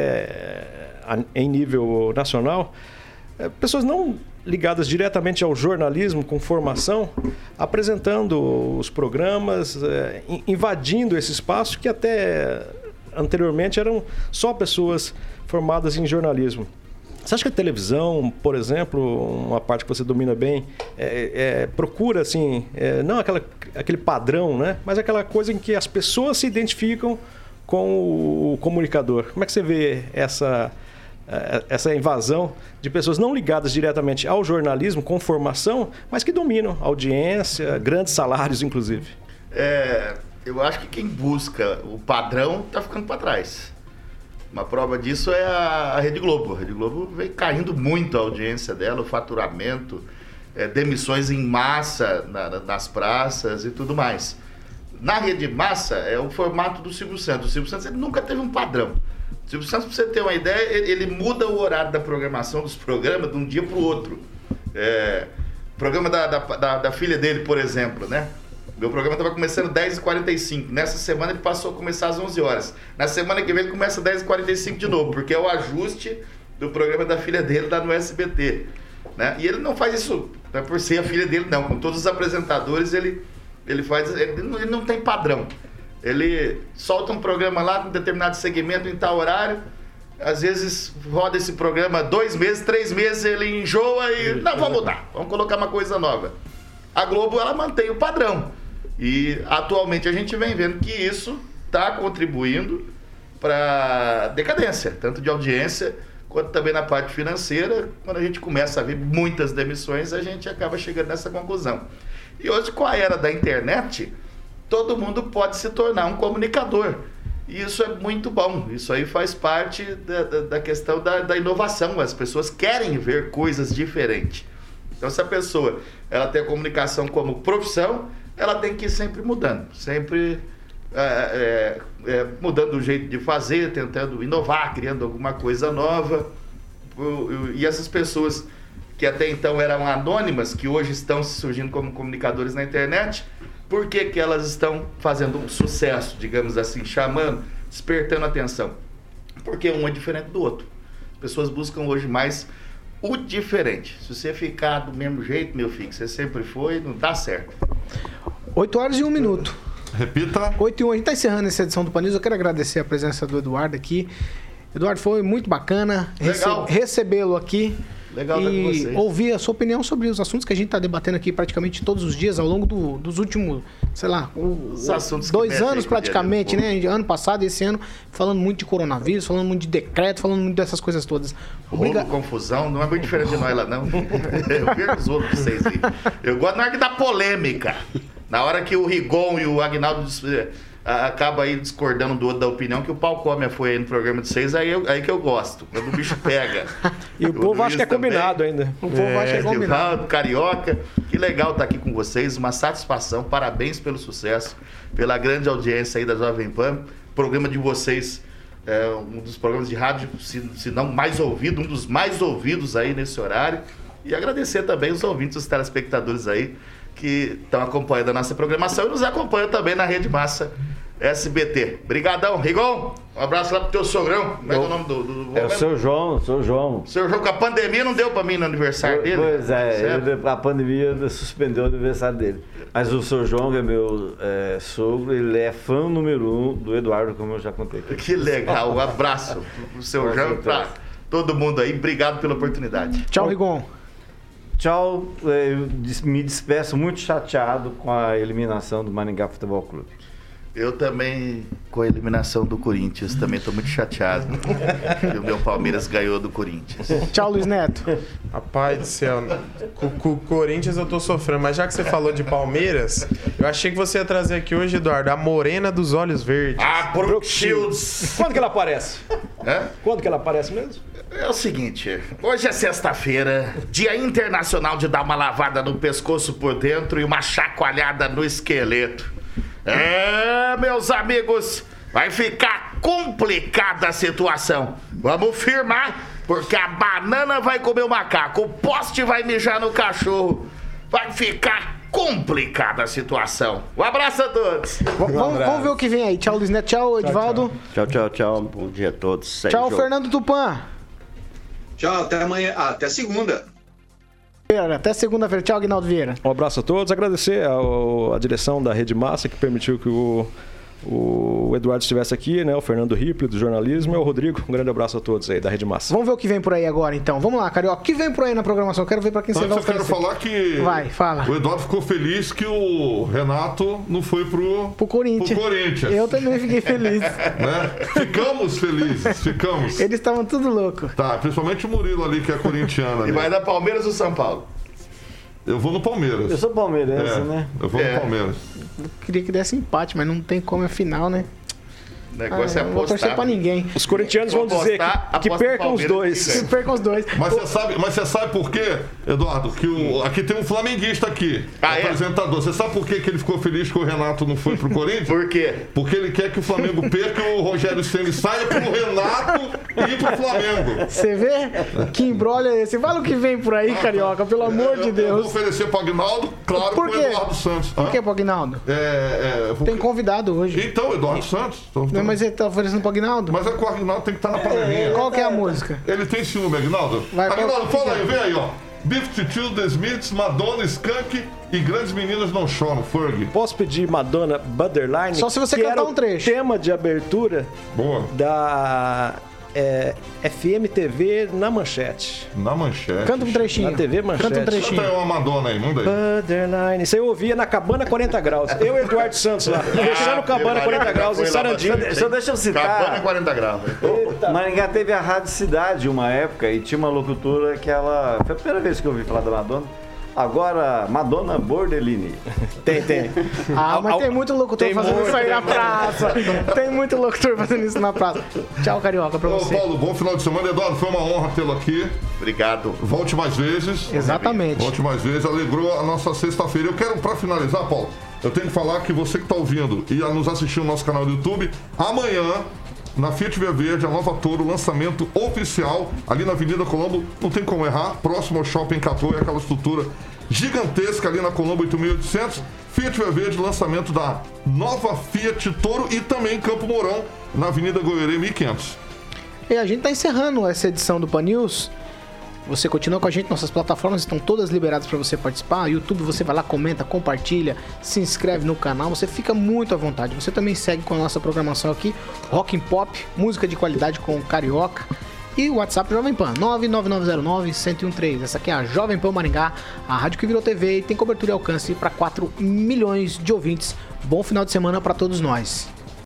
eh, em nível nacional, pessoas não ligadas diretamente ao jornalismo com formação, apresentando os programas, eh, in- invadindo esse espaço que até anteriormente eram só pessoas formadas em jornalismo. Você acha que a televisão, por exemplo, uma parte que você domina bem, é, é, procura assim, é, não aquela, aquele padrão, né? Mas aquela coisa em que as pessoas se identificam com o comunicador. Como é que você vê essa essa invasão de pessoas não ligadas diretamente ao jornalismo com formação, mas que dominam audiência, grandes salários, inclusive? É, eu acho que quem busca o padrão tá ficando para trás. Uma prova disso é a, Rede Globo. A Rede Globo vem caindo muito a audiência dela, o faturamento, é, demissões em massa na- nas praças e tudo mais. na rede massa é o formato do Silvio Santos. O Silvio Santos ele nunca teve um padrão. O Silvio Santos, para você ter uma ideia, ele, muda o horário da programação dos programas de um dia para o outro. É, programa da, da, da, da filha dele, por exemplo, né? Meu programa estava começando 10h45. Nessa semana ele passou a começar às 11 horas. Na semana que vem ele começa às 10h45 de novo, porque é o ajuste do programa da filha dele lá no SBT. Né? E ele não faz isso não é por ser a filha dele, não. Com todos os apresentadores, ele, ele faz. Ele ele não tem padrão. Ele solta um programa lá com determinado segmento em tal horário. Às vezes roda esse programa dois meses, três meses, ele enjoa e. Não, vamos mudar, vamos colocar uma coisa nova. A Globo ela mantém o padrão. E atualmente a gente vem vendo que isso está contribuindo para decadência, tanto de audiência quanto também na parte financeira. Quando a gente começa a ver muitas demissões, a gente acaba chegando nessa conclusão. E hoje, com a era da internet, todo mundo pode se tornar um comunicador. E isso é muito bom. Isso aí faz parte da, da, da questão da, da, inovação. As pessoas querem ver coisas diferentes. Então, se a pessoa ela tem a comunicação como profissão, ela tem que ir sempre mudando, sempre é, é, é, mudando o jeito de fazer, tentando inovar, criando alguma coisa nova. E essas pessoas que até então eram anônimas, que hoje estão surgindo como comunicadores na internet, por que, que elas estão fazendo um sucesso, digamos assim, chamando, despertando atenção? Porque um é diferente do outro. As pessoas buscam hoje mais o diferente. Se você ficar do mesmo jeito, meu filho, que você sempre foi, não dá certo. 8 horas e 1 minuto. Repita. 8 e 1. A gente está encerrando essa edição do Panis. Eu quero agradecer a presença do Eduardo aqui. Eduardo, foi muito bacana rece recebê-lo aqui. Legal e ouvir a sua opinião sobre os assuntos que a gente está debatendo aqui praticamente todos os dias ao longo do, dos últimos, sei lá, o, dois anos praticamente, né? Ano passado e esse ano, falando muito de coronavírus, falando muito de decreto, falando muito dessas coisas todas. Obrigado. confusão, não é muito diferente de nós lá, não. Eu vejo os outros vocês aí. Eu gosto na hora que dá polêmica. Na hora que o Rigon e o Agnaldo acaba aí discordando do outro da opinião que o pau come foi aí no programa de vocês, aí, eu, aí que eu gosto, quando o bicho pega. e o, o povo acha que é também. combinado ainda. O povo é, acha que é combinado. Carioca, que legal estar aqui com vocês, uma satisfação, parabéns pelo sucesso, pela grande audiência aí da Jovem Pan, o programa de vocês é um dos programas de rádio, se, se não mais ouvido, um dos mais ouvidos aí nesse horário. E agradecer também os ouvintes, os telespectadores aí que estão acompanhando a nossa programação e nos acompanham também na Rede Massa SBT. Brigadão, Rigon. Um abraço lá pro teu sogrão. Como é, é o nome do, do, do É o seu João, seu João. Seu João, com a pandemia não deu pra mim no aniversário dele. Pois é, ele, a pandemia suspendeu o aniversário dele. Mas o seu João, que é meu é, sogro, ele é fã número um do Eduardo, como eu já contei. Aqui. Que legal, um abraço pro seu João, pra todo mundo aí. Obrigado pela oportunidade. Tchau, Rigon. Tchau, eu me despeço muito chateado com a eliminação do Maringá Futebol Clube. Eu também, com a eliminação do Corinthians, também estou muito chateado. que o meu Palmeiras ganhou do Corinthians. Tchau, Luiz Neto. Rapaz do céu, com, o Corinthians eu tô sofrendo, mas já que você falou de Palmeiras, eu achei que você ia trazer aqui hoje, Eduardo, a morena dos olhos verdes. Ah, Brooke Shields. Quando que ela aparece? É? Quando que ela aparece mesmo? É o seguinte, hoje é sexta-feira, Dia Internacional de dar uma lavada no pescoço por dentro e uma chacoalhada no esqueleto. É, meus amigos, vai ficar complicada a situação. Vamos firmar, porque a banana vai comer o macaco, o poste vai mijar no cachorro. Vai ficar complicada a situação. Um abraço a todos. Um vamos, vamos, ver o que vem aí. Tchau, Luiz Neto. Tchau, Edvaldo. Tchau, tchau, tchau. Bom dia a todos. Tchau, Fernando Tupan. Tchau, até amanhã. Ah, até segunda. Até segunda-feira. Tchau, Vieira. Um abraço a todos. Agradecer a, a direção da Rede Massa que permitiu que o o Eduardo estivesse aqui, né? O Fernando Ripley, do jornalismo, e o Rodrigo. Um grande abraço a todos aí da Rede Massa. Vamos ver o que vem por aí agora, então. Vamos lá, Carioca. O que vem por aí na programação? quero ver para quem você vai Eu quero falar que. Vai, fala. O Eduardo ficou feliz que o Renato não foi pro, pro Corinthians. Pro Corinthians. Eu também fiquei feliz. né? Ficamos felizes, ficamos. Eles estavam tudo loucos. Tá, principalmente o Murilo ali, que é corintiano. e vai dar Palmeiras ou São Paulo? Eu vou no Palmeiras. Eu sou palmeirense, é, né? Eu vou é. no Palmeiras. Eu queria que desse empate, mas não tem como, é final, né? O negócio Ah, é não vou apostar. torcer pra ninguém. Os corintianos vão dizer apostar, que, que percam os dois. Que percam os dois. Mas você sabe, mas você sabe por quê, Eduardo? Que o, aqui tem um flamenguista aqui, Ah, é? apresentador. Você sabe por quê que ele ficou feliz que o Renato não foi pro Corinthians? Por quê? Porque ele quer que o Flamengo perca e o Rogério Ceni saia pro Renato e ir pro Flamengo. Você vê? Que embrolho é esse? Fala o que vem por aí, carioca, pelo amor Eu- de Eu vou Deus. oferecer pro Agnaldo, claro, Por pro quê? Eduardo Santos. Por Hã? que, Pognaldo? É, é, Tem convidado hoje. Então, Eduardo Santos. Então, Não, mas ele tá oferecendo pro Agnaldo? Mas é que o Agnaldo tem que estar na panelinha. Qual que é a música? Ele tem ciúme, Agnaldo? Vai, qual- que fala aí, vem aí, ó. Beef Titio, The Smiths, Madonna, Skunk e Grandes Meninas Não Choram, Ferg. Posso pedir Madonna Borderline? Só se você cantar um trecho. tema de abertura Boa. da é, FM TV na manchete. Na manchete. Canta um trechinho. Na TV Manchete. Canta um Canta trechinho. aí uma Madonna aí, manda aí. Borderline. Isso aí eu ouvia na Cabana 40 Graus. Eu e Eduardo Santos lá. Fechando Cabana 40 Graus em bastante. Só deixa eu citar. Cabana 40 graus. Maringá teve a Rádio Cidade uma época e tinha uma locutora que ela. Foi a primeira vez que eu ouvi falar da Madonna. Agora, Madonna Bordelini. Tem, tem. Ah, mas tem muito locutor tem fazendo muito, isso aí na praça. Tem muito locutor fazendo isso na praça. Tchau, carioca, pra Ô, você. Paulo, bom final de semana. Eduardo, foi uma honra tê-lo aqui. Obrigado. Volte mais vezes. Exatamente. Volte mais vezes. Alegrou a nossa sexta-feira. Eu quero, pra finalizar, Paulo, eu tenho que falar que você que tá ouvindo e a nos assistir no nosso canal do YouTube, amanhã. Na Fiat Via Verde, a Nova Toro, lançamento oficial, ali na Avenida Colombo, não tem como errar, próximo ao Shopping Catu, é aquela estrutura gigantesca ali na Colombo 8800. Fiat Via Verde, lançamento da nova Fiat Toro e também Campo Mourão, na Avenida Goiânia 1500. E a gente tá encerrando essa edição do Pan News. Você continua com a gente, nossas plataformas estão todas liberadas para você participar. YouTube, você vai lá, comenta, compartilha, se inscreve no canal, você fica muito à vontade. Você também segue com a nossa programação aqui, Rock and Pop, música de qualidade com Carioca. E o WhatsApp Jovem Pan, 99909-1013. Essa aqui é a Jovem Pan Maringá, a rádio que virou TV e tem cobertura e alcance para 4 milhões de ouvintes. Bom final de semana para todos nós.